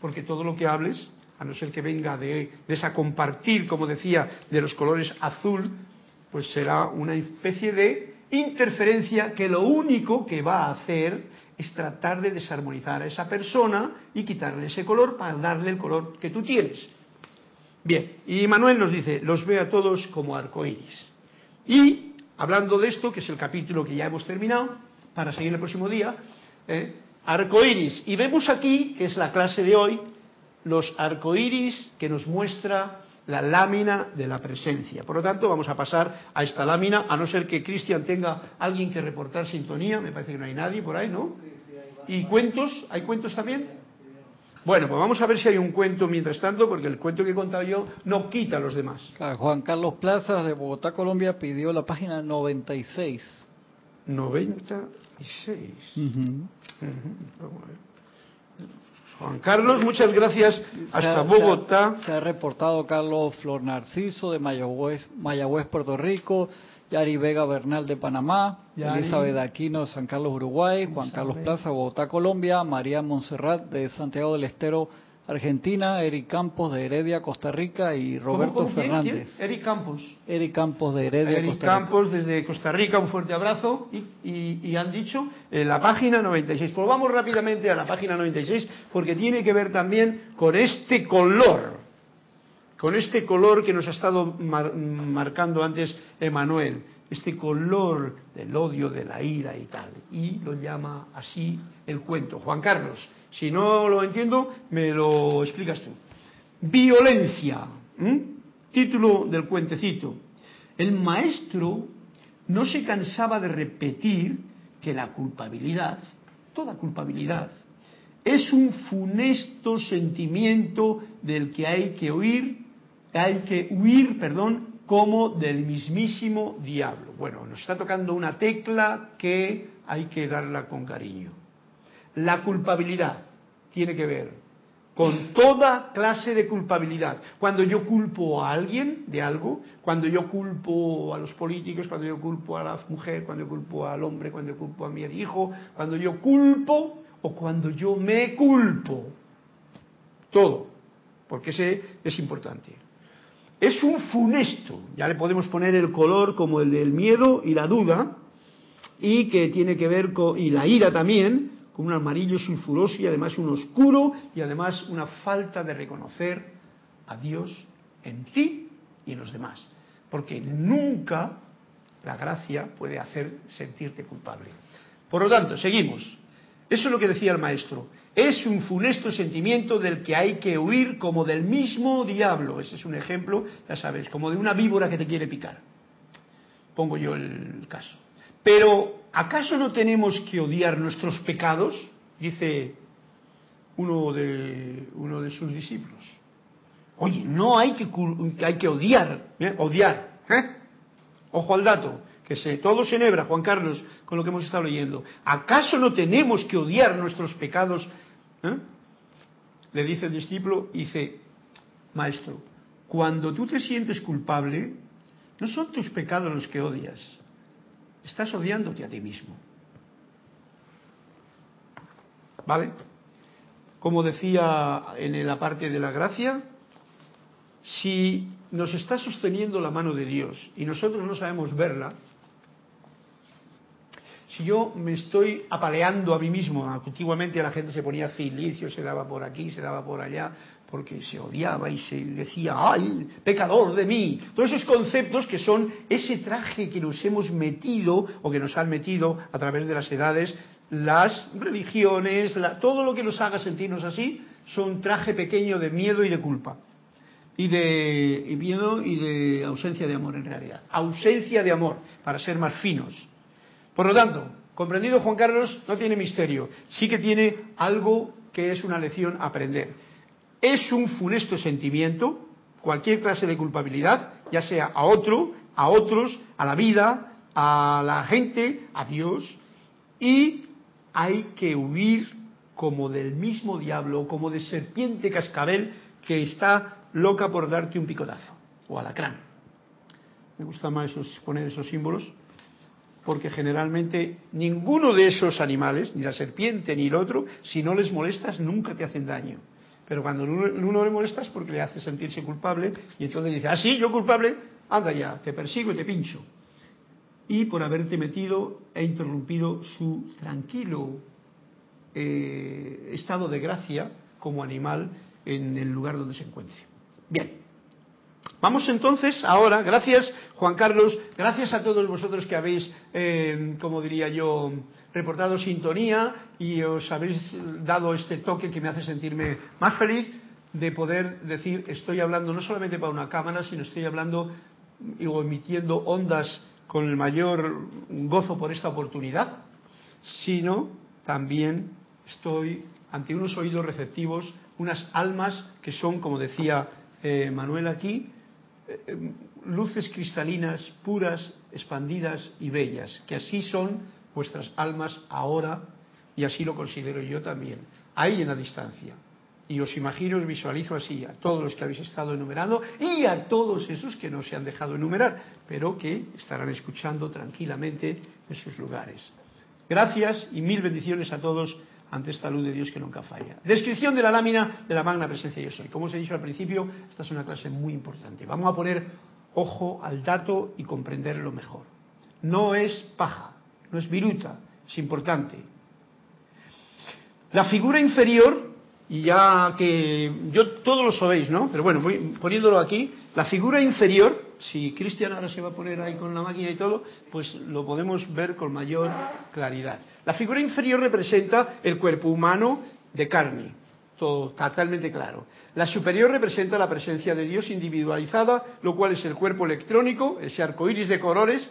Porque todo lo que hables, a no ser que venga de, de esa compartir, como decía, de los colores azul, pues será una especie de interferencia que lo único que va a hacer es tratar de desarmonizar a esa persona y quitarle ese color para darle el color que tú tienes. Bien, y Manuel nos dice, los ve a todos como arcoíris. Y hablando de esto, que es el capítulo que ya hemos terminado, para seguir el próximo día, eh, arcoíris. Y vemos aquí, que es la clase de hoy, los arcoíris que nos muestra la lámina de la presencia. Por lo tanto, vamos a pasar a esta lámina, a no ser que Cristian tenga alguien que reportar sintonía, me parece que no hay nadie por ahí, ¿no? ¿Y cuentos? ¿Hay cuentos también? Bueno, pues vamos a ver si hay un cuento mientras tanto, porque el cuento que he contado yo no quita a los demás. Juan Carlos Plazas de Bogotá, Colombia, pidió la página 96. 96. Juan Carlos, muchas gracias. Hasta Bogotá. Se ha, reportado Carlos Flor Narciso de Mayagüez, Mayagüez, Puerto Rico. Yari Vega Bernal de Panamá, Yari. Elizabeth Aquino, San Carlos, Uruguay, Juan Carlos Plaza, Bogotá, Colombia, María Montserrat de Santiago del Estero, Argentina, Eric Campos de Heredia, Costa Rica y Roberto ¿Cómo, cómo? Fernández. ¿Quién? Eric Campos. Eric Campos de Heredia, Eric Costa Rica. Campos desde Costa Rica, un fuerte abrazo. Y, y- y han dicho en la página 96. Pues vamos rápidamente a la página 96 porque tiene que ver también con este color. Con este color que nos ha estado mar- marcando antes Emanuel. Este color del odio, de la ira y tal. Y lo llama así el cuento. Juan Carlos, si no lo entiendo, me lo explicas tú. Violencia. Título del cuentecito. El maestro no se cansaba de repetir que la culpabilidad, toda culpabilidad, es un funesto sentimiento del que hay que huir, hay que huir, perdón, como del mismísimo diablo. Bueno, nos está tocando una tecla que hay que darla con cariño. La culpabilidad tiene que ver con toda clase de culpabilidad. Cuando yo culpo a alguien de algo, cuando yo culpo a los políticos, cuando yo culpo a la mujer, cuando yo culpo al hombre, cuando yo culpo a mi hijo, cuando yo culpo o cuando yo me culpo. Todo, porque ese es importante. Es un funesto, ya le podemos poner el color como el del miedo y la duda, y que tiene que ver con, y la ira también, un amarillo sulfuroso y además un oscuro y además una falta de reconocer a Dios en ti y en los demás. Porque nunca la gracia puede hacer sentirte culpable. Por lo tanto, seguimos. Eso es lo que decía el maestro. Es un funesto sentimiento del que hay que huir como del mismo diablo. Ese es un ejemplo, ya sabes, como de una víbora que te quiere picar. Pongo yo el caso. Pero, ¿acaso no tenemos que odiar nuestros pecados? Dice uno de, uno de sus discípulos. Oye, no hay que, hay que odiar, ¿eh? odiar. ¿eh? Ojo al dato, que se, todo se enhebra, Juan Carlos, con lo que hemos estado leyendo. ¿Acaso no tenemos que odiar nuestros pecados? ¿Eh? Le dice el discípulo, dice, maestro, cuando tú te sientes culpable, no son tus pecados los que odias, estás odiándote a ti mismo. ¿Vale? Como decía en la parte de la gracia, si nos está sosteniendo la mano de Dios y nosotros no sabemos verla, si yo me estoy apaleando a mí mismo, antiguamente la gente se ponía cilicio, se daba por aquí, se daba por allá, porque se odiaba y se decía, ¡ay, pecador de mí! Todos esos conceptos que son ese traje que nos hemos metido o que nos han metido a través de las edades, las religiones, todo lo que nos haga sentirnos así, son traje pequeño de miedo y de culpa y de miedo y de ausencia de amor en realidad. Ausencia de amor, para ser más finos. Por lo tanto, comprendido Juan Carlos, no tiene misterio. Sí que tiene algo que es una lección a aprender. Es un funesto sentimiento, cualquier clase de culpabilidad, ya sea a otro, a otros, a la vida, a la gente, a Dios, y hay que huir como del mismo diablo, como de serpiente cascabel que está loca por darte un picotazo, o alacrán. Me gusta más esos, poner esos símbolos, porque generalmente ninguno de esos animales, ni la serpiente ni el otro, si no les molestas, nunca te hacen daño. Pero cuando uno, le molestas porque le hace sentirse culpable, y entonces dice, ah, sí, yo culpable, anda ya, te persigo y te pincho. Y por haberte metido e interrumpido su tranquilo eh, estado de gracia como animal en el lugar donde se encuentre. Bien, vamos entonces ahora, gracias Juan Carlos, gracias a todos vosotros que habéis, eh, como diría yo, reportado sintonía y os habéis dado este toque que me hace sentirme más feliz de poder decir, estoy hablando no solamente para una cámara, sino estoy hablando o emitiendo ondas con el mayor gozo por esta oportunidad, sino también estoy ante unos oídos receptivos, unas almas que son, como decía eh, Manuel aquí, eh, luces cristalinas, puras, expandidas y bellas, que así son vuestras almas ahora y así lo considero yo también, ahí en la distancia. Y os imagino, os visualizo así, a todos los que habéis estado enumerando y a todos esos que no se han dejado enumerar, pero que estarán escuchando tranquilamente en sus lugares. Gracias y mil bendiciones a todos ante esta luz de Dios que nunca falla. Descripción de la lámina de la magna presencia yo soy. Como os he dicho al principio, esta es una clase muy importante. Vamos a poner ojo al dato y comprenderlo mejor. No es paja, no es viruta, es importante. La figura inferior y ya que yo todos lo sabéis, ¿no? Pero bueno, voy poniéndolo aquí, la figura inferior, si Cristian ahora se va a poner ahí con la máquina y todo, pues lo podemos ver con mayor claridad. La figura inferior representa el cuerpo humano de carne, todo totalmente claro. La superior representa la presencia de Dios individualizada, lo cual es el cuerpo electrónico, ese arco iris de colores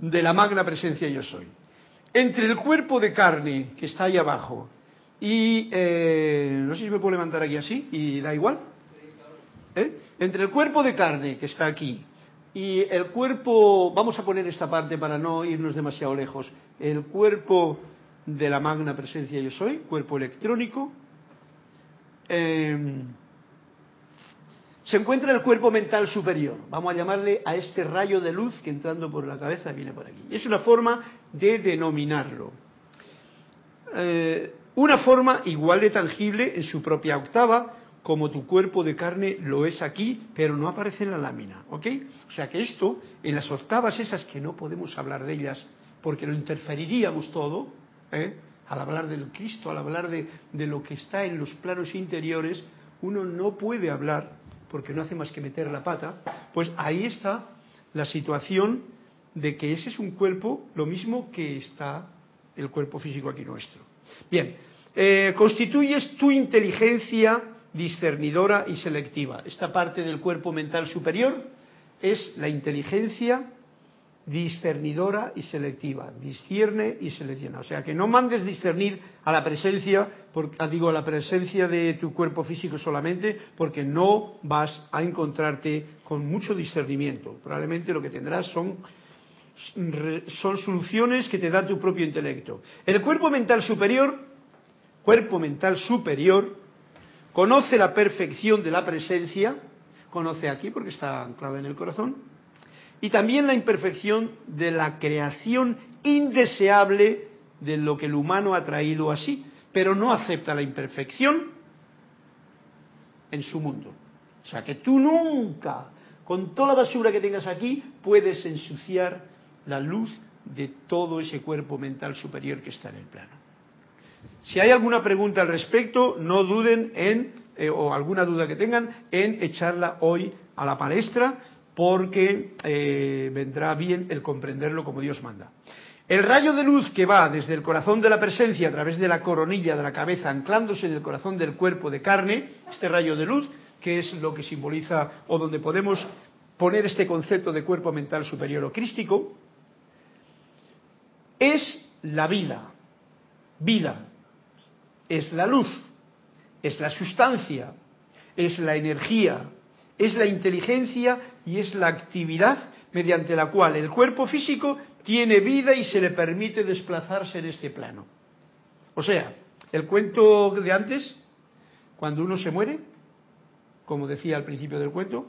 de la magna presencia yo soy. Entre el cuerpo de carne que está ahí abajo y eh, no sé si me puedo levantar aquí así y da igual. ¿Eh? Entre el cuerpo de carne que está aquí y el cuerpo, vamos a poner esta parte para no irnos demasiado lejos, el cuerpo de la magna presencia yo soy, cuerpo electrónico, em, se encuentra el cuerpo mental superior. Vamos a llamarle a este rayo de luz que entrando por la cabeza viene por aquí. Es una forma de denominarlo. Eh, una forma igual de tangible en su propia octava, como tu cuerpo de carne lo es aquí, pero no aparece en la lámina, ¿ok? O sea que esto, en las octavas esas que no podemos hablar de ellas, porque lo interferiríamos todo, ¿eh? al hablar del Cristo, al hablar de, lo que está en los planos interiores, uno no puede hablar, porque no hace más que meter la pata, pues ahí está la situación de que ese es un cuerpo lo mismo que está el cuerpo físico aquí nuestro. Bien, eh, constituyes tu inteligencia discernidora y selectiva. Esta parte del cuerpo mental superior es la inteligencia discernidora y selectiva, discierne y selecciona. O sea, que no mandes discernir a la presencia, ah, digo, a la presencia de tu cuerpo físico solamente, porque no vas a encontrarte con mucho discernimiento. Probablemente lo que tendrás son son soluciones que te da tu propio intelecto. El cuerpo mental superior, cuerpo mental superior, conoce la perfección de la presencia, conoce aquí porque está anclado en el corazón, y también la imperfección de la creación indeseable de lo que el humano ha traído así, pero no acepta la imperfección en su mundo. O sea que tú nunca, con toda la basura que tengas aquí, puedes ensuciar la luz de todo ese cuerpo mental superior que está en el plano. Si hay alguna pregunta al respecto, no duden en, eh, o alguna duda que tengan, en echarla hoy a la palestra, porque eh, vendrá bien el comprenderlo como Dios manda. El rayo de luz que va desde el corazón de la presencia a través de la coronilla de la cabeza, anclándose en el corazón del cuerpo de carne, este rayo de luz, que es lo que simboliza o donde podemos poner este concepto de cuerpo mental superior o crístico, es la vida. Vida es la luz, es la sustancia, es la energía, es la inteligencia y es la actividad mediante la cual el cuerpo físico tiene vida y se le permite desplazarse en este plano. O sea, el cuento de antes, cuando uno se muere, como decía al principio del cuento,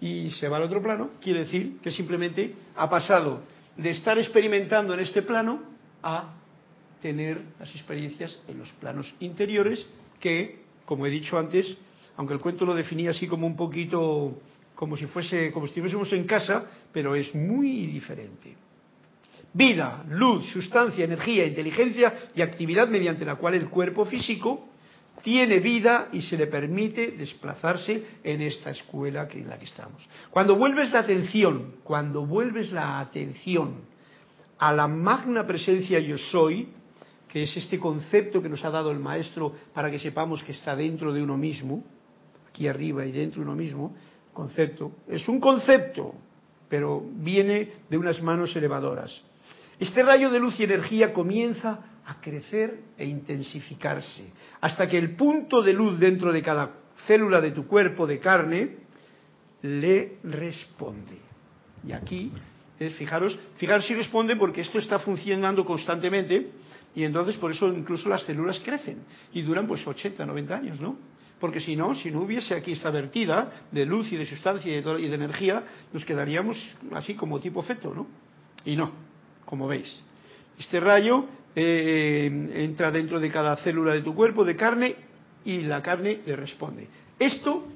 y se va al otro plano, quiere decir que simplemente ha pasado de estar experimentando en este plano a tener las experiencias en los planos interiores que, como he dicho antes, aunque el cuento lo definía así como un poquito como si fuese como si estuviésemos en casa, pero es muy diferente. Vida, luz, sustancia, energía, inteligencia y actividad mediante la cual el cuerpo físico tiene vida y se le permite desplazarse en esta escuela que en la que estamos. Cuando vuelves la atención, cuando vuelves la atención a la magna presencia yo soy, que es este concepto que nos ha dado el maestro para que sepamos que está dentro de uno mismo, aquí arriba y dentro de uno mismo, concepto, es un concepto, pero viene de unas manos elevadoras. Este rayo de luz y energía comienza a crecer e intensificarse, hasta que el punto de luz dentro de cada célula de tu cuerpo de carne le responde. Y aquí, es, fijaros, fijaros si responde porque esto está funcionando constantemente y entonces por eso incluso las células crecen y duran pues 80, 90 años, ¿no? porque si no, si no hubiese aquí esta vertida de luz y de sustancia y de, y de energía, nos quedaríamos así como tipo feto, ¿no? Y no, como veis. Este rayo eh, entra dentro de cada célula de tu cuerpo de carne y la carne le responde. Esto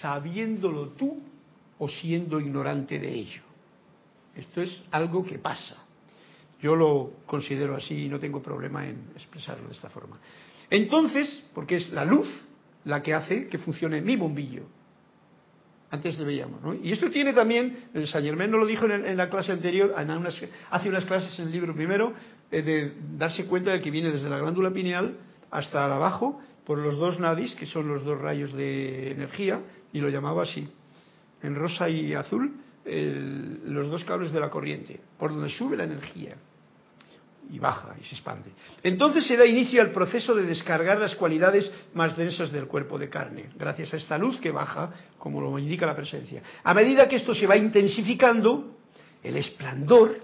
sabiéndolo tú o siendo ignorante de ello. Esto es algo que pasa. Yo lo considero así y no tengo problema en expresarlo de esta forma. Entonces, porque es la luz la que hace que funcione mi bombillo. Antes le veíamos. Y esto tiene también, el Saint Germain nos lo dijo en, la clase anterior, hace unas clases en el libro primero, eh, de darse cuenta de que viene desde la glándula pineal hasta abajo por los dos nadis, que son los dos rayos de energía, y lo llamaba así, en rosa y azul, los dos cables de la corriente, por donde sube la energía y baja y se expande. Entonces se da inicio al proceso de descargar las cualidades más densas del cuerpo de carne, gracias a esta luz que baja, como lo indica la presencia. A medida que esto se va intensificando, el esplendor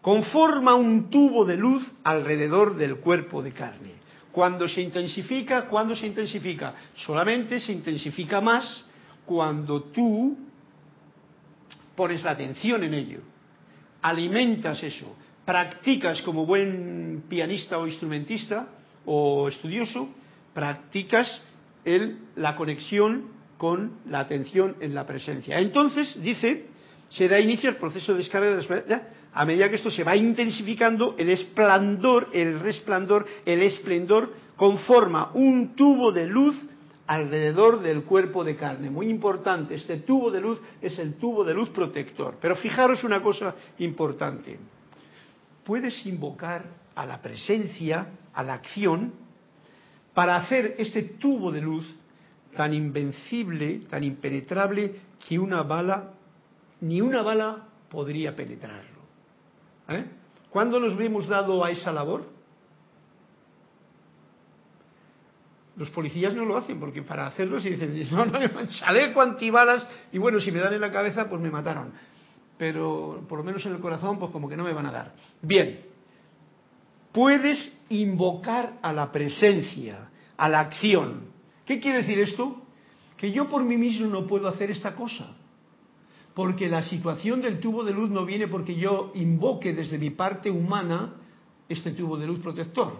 conforma un tubo de luz alrededor del cuerpo de carne. Cuando se intensifica, cuando se intensifica, solamente se intensifica más cuando tú pones la atención en ello, alimentas eso, practicas como buen pianista o instrumentista o estudioso, practicas el, la conexión con la atención en la presencia. Entonces, dice, se da inicio al proceso de descarga de a medida que esto se va intensificando, el esplendor, el resplandor, el esplendor conforma un tubo de luz alrededor del cuerpo de carne. Muy importante, este tubo de luz es el tubo de luz protector. Pero fijaros una cosa importante. Puedes invocar a la presencia, a la acción, para hacer este tubo de luz tan invencible, tan impenetrable, que una bala, ni una bala podría penetrarlo. ¿Eh? ¿Cuándo nos hemos dado a esa labor? Los policías no lo hacen porque para hacerlo se dicen, no, no, chaleco antibalas y bueno, si me dan en la cabeza pues me mataron. Pero por lo menos en el corazón pues como que no me van a dar. Bien, puedes invocar a la presencia, a la acción. ¿Qué quiere decir esto? Que yo por mí mismo no puedo hacer esta cosa porque la situación del tubo de luz no viene porque yo invoque desde mi parte humana este tubo de luz protector.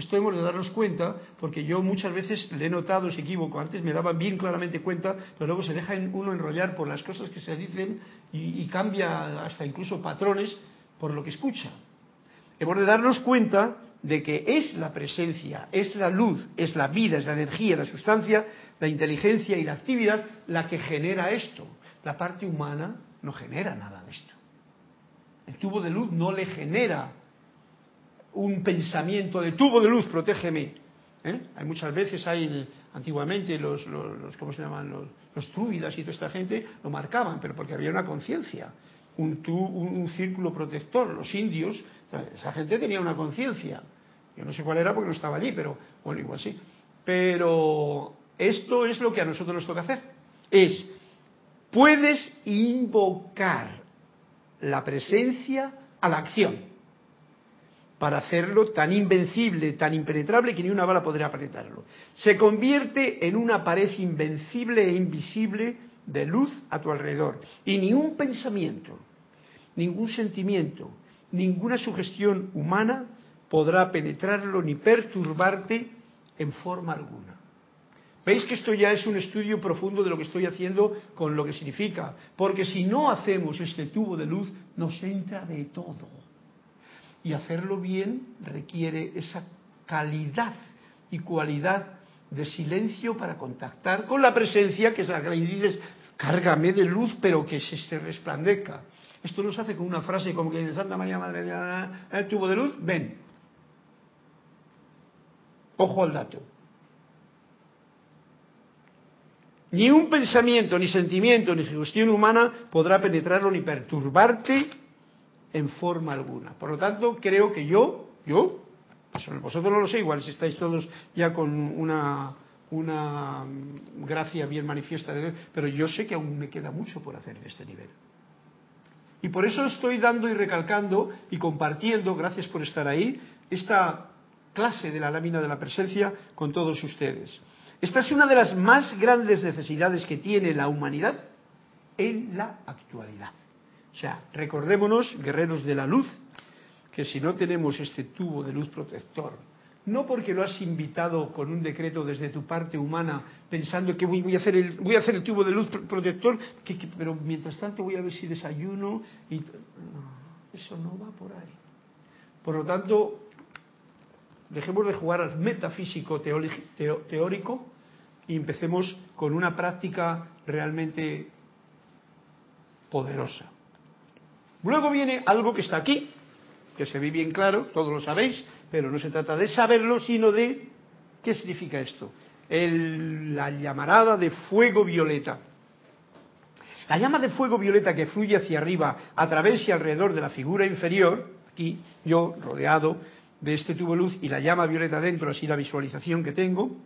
Esto hemos de darnos cuenta porque yo muchas veces le he notado, se equivoco, antes me daba bien claramente cuenta, pero luego se deja uno enrollar por las cosas que se dicen y, y cambia hasta incluso patrones por lo que escucha. Hemos de darnos cuenta de que es la presencia, es la luz, es la vida, es la energía, la sustancia, la inteligencia y la actividad la que genera esto. La parte humana no genera nada de esto. El tubo de luz no le genera un pensamiento de tubo de luz, protégeme. ¿eh? Hay muchas veces, hay antiguamente los, los, ¿cómo se llaman? Los, los, truidas y toda esta gente lo marcaban, pero porque había una conciencia, un, un, círculo protector. Los indios, esa gente tenía una conciencia. Yo no sé cuál era porque no estaba allí, pero bueno, igual sí. Pero esto es lo que a nosotros nos toca hacer. Es puedes invocar la presencia a la acción para hacerlo tan invencible, tan impenetrable que ni una bala podría penetrarlo. Se convierte en una pared invencible e invisible de luz a tu alrededor. Y ni un pensamiento, ningún sentimiento, ninguna sugestión humana podrá penetrarlo ni perturbarte en forma alguna. Veis que esto ya es un estudio profundo de lo que estoy haciendo con lo que significa, porque si no hacemos este tubo de luz, nos entra de todo. Y hacerlo bien requiere esa calidad y cualidad de silencio para contactar con la presencia, que es la que le dices, cárgame de luz, pero que se, se resplandezca. Esto nos hace con una frase como que de Santa María Madre de el tubo de luz, ven. Ojo al dato. Ni un pensamiento, ni sentimiento, ni gestión humana podrá penetrarlo ni perturbarte en forma alguna. Por lo tanto, creo que yo, yo, vosotros no lo sé, igual si estáis todos ya con una, una gracia bien manifiesta, pero yo sé que aún me queda mucho por hacer en este nivel. Y por eso estoy dando y recalcando y compartiendo, gracias por estar ahí, esta clase de la lámina de la presencia con todos ustedes. Esta es una de las más grandes necesidades que tiene la humanidad en la actualidad. O sea, recordémonos, guerreros de la luz, que si no tenemos este tubo de luz protector, no porque lo has invitado con un decreto desde tu parte humana, pensando que voy, a, hacer el, voy a hacer el tubo de luz protector, pero mientras tanto voy a ver si desayuno y... eso no va por ahí. Por lo tanto, dejemos de jugar al metafísico teórico y empecemos con una práctica realmente poderosa. Luego viene algo que está aquí, que se ve bien claro, todos lo sabéis, pero no se trata de saberlo, sino de qué significa esto. la llamarada de fuego violeta. La llama de fuego violeta que fluye hacia arriba a través y alrededor de la figura inferior, aquí yo rodeado de este tubo de luz y la llama violeta dentro, así la visualización que tengo,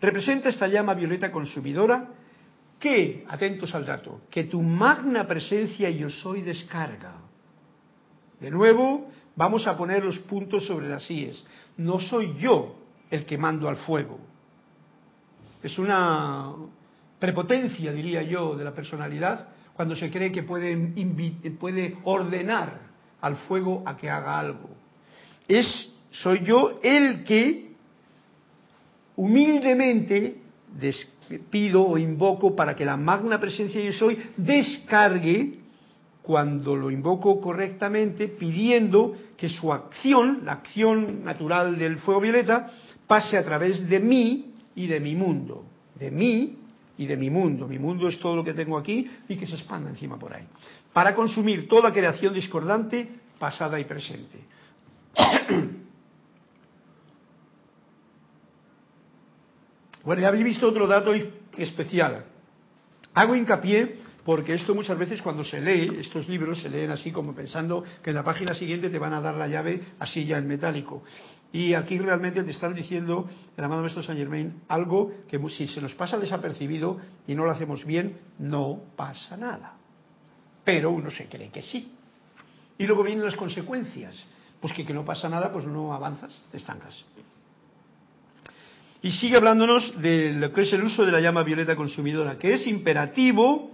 representa esta llama violeta consumidora que, atentos al dato, que tu magna presencia yo soy descarga. De nuevo, vamos a poner los puntos sobre las IES. No soy yo el que mando al fuego. Es una prepotencia, diría yo, de la personalidad cuando se cree que puede, puede ordenar al fuego a que haga algo. Es, soy yo el que humildemente pido o invoco para que la magna presencia yo soy descargue cuando lo invoco correctamente, pidiendo que su acción, la acción natural del fuego violeta, pase a través de mí y de mi mundo. De mí y de mi mundo. Mi mundo es todo lo que tengo aquí y que se expanda encima por ahí. Para consumir toda creación discordante, pasada y presente. Bueno, ya habéis visto otro dato especial. Hago hincapié porque esto muchas veces cuando se lee, estos libros se leen así como pensando que en la página siguiente te van a dar la llave así ya en metálico. Y aquí realmente te están diciendo, el amado Maestro Saint Germain, algo que si se nos pasa desapercibido y no lo hacemos bien, no pasa nada. Pero uno se cree que sí. Y luego vienen las consecuencias. Pues que, que no pasa nada, pues no avanzas, te estancas. Y sigue hablándonos de lo que es el uso de la llama violeta consumidora, que es imperativo.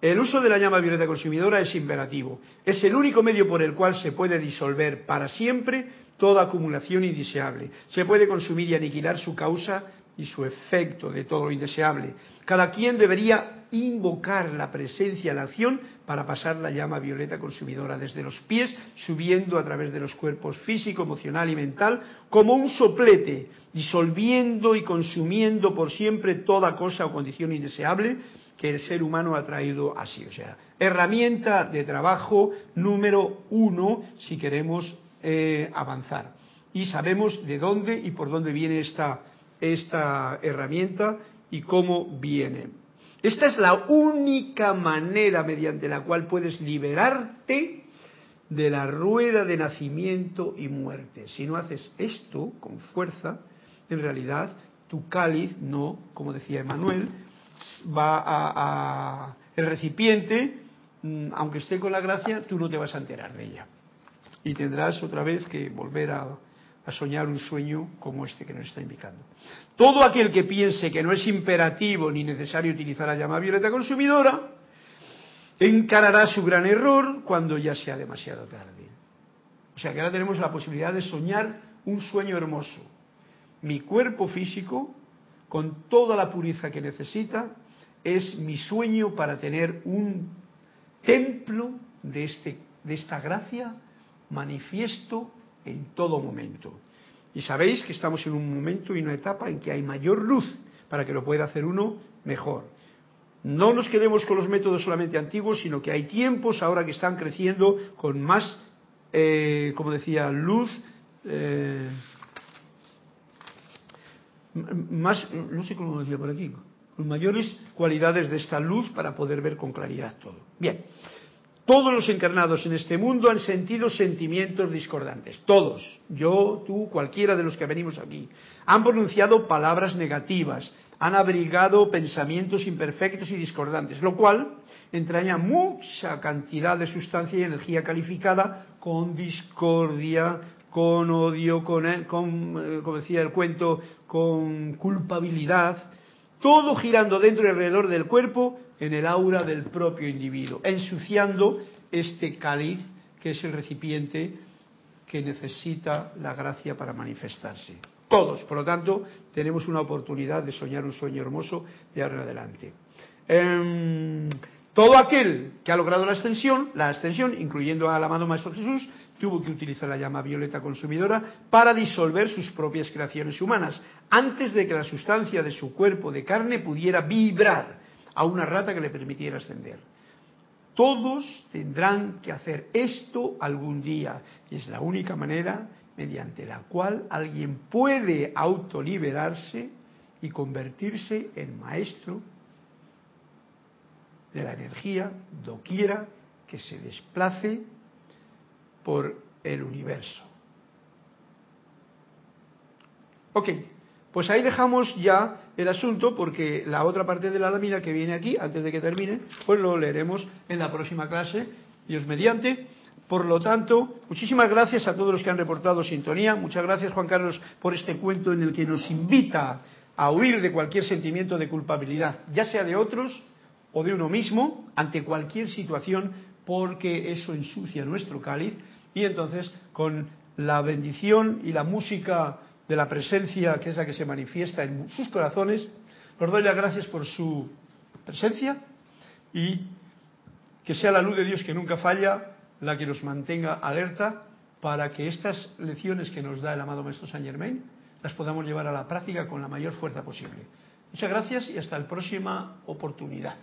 El uso de la llama violeta consumidora es imperativo. Es el único medio por el cual se puede disolver para siempre toda acumulación indeseable. Se puede consumir y aniquilar su causa y su efecto de todo lo indeseable. Cada quien debería invocar la presencia, la acción, para pasar la llama violeta consumidora desde los pies, subiendo a través de los cuerpos físico, emocional y mental, como un soplete, disolviendo y consumiendo por siempre toda cosa o condición indeseable que el ser humano ha traído así. O sea, herramienta de trabajo número uno si queremos eh, avanzar. Y sabemos de dónde y por dónde viene esta esta herramienta y cómo viene. Esta es la única manera mediante la cual puedes liberarte de la rueda de nacimiento y muerte. Si no haces esto con fuerza, en realidad tu cáliz no, como decía Emanuel, va a, el recipiente, mm, aunque esté con la gracia, tú no te vas a enterar de ella. Y tendrás otra vez que volver a, a soñar un sueño como este que nos está indicando. Todo aquel que piense que no es imperativo ni necesario utilizar la llama violeta consumidora, encarará su gran error cuando ya sea demasiado tarde. O sea que ahora tenemos la posibilidad de soñar un sueño hermoso. Mi cuerpo físico, con toda la pureza que necesita, es mi sueño para tener un templo de, este, de esta gracia manifiesto en todo momento. Y sabéis que estamos en un momento y una etapa en que hay mayor luz para que lo pueda hacer uno mejor. No nos quedemos con los métodos solamente antiguos, sino que hay tiempos ahora que están creciendo con más, eh, como decía, luz, eh, más, no sé cómo decía por aquí, con mayores cualidades de esta luz para poder ver con claridad todo. Bien, todos los encarnados en este mundo han sentido sentimientos discordantes. Todos. Yo, tú, cualquiera de los que venimos aquí. Han pronunciado palabras negativas. Han abrigado pensamientos imperfectos y discordantes. Lo cual entraña mucha cantidad de sustancia y energía calificada con discordia, con odio, con, eh, con eh, como decía el cuento, con culpabilidad, todo girando dentro y alrededor del cuerpo en el aura del propio individuo, ensuciando este cáliz que es el recipiente que necesita la gracia para manifestarse. Todos, por lo tanto, tenemos una oportunidad de soñar un sueño hermoso de ahora en adelante. Em, todo aquel que ha logrado la ascensión, la ascensión, incluyendo al amado Maestro Jesús, tuvo que utilizar la llama violeta consumidora para disolver sus propias creaciones humanas, antes de que la sustancia de su cuerpo de carne pudiera vibrar a una rata que le permitiera ascender. Todos tendrán que hacer esto algún día, y es la única manera mediante la cual alguien puede autoliberarse y convertirse en maestro de la energía doquiera que se desplace por el universo. Ok, pues ahí dejamos ya el asunto porque la otra parte de la lámina que viene aquí, antes de que termine, pues lo leeremos en la próxima clase, Dios mediante. Por lo tanto, muchísimas gracias a todos los que han reportado sintonía. Muchas gracias, Juan Carlos, por este cuento en el que nos invita a huir de cualquier sentimiento de culpabilidad, ya sea de otros o de uno mismo, ante cualquier situación, porque eso ensucia nuestro cáliz y entonces con la bendición y la música de la presencia, que es la que se manifiesta en sus corazones, os doy las gracias por su presencia y que sea la luz de Dios que nunca falla la que nos mantenga alerta para que estas lecciones que nos da el amado Maestro Saint Germain las podamos llevar a la práctica con la mayor fuerza posible. Muchas gracias y hasta la próxima oportunidad.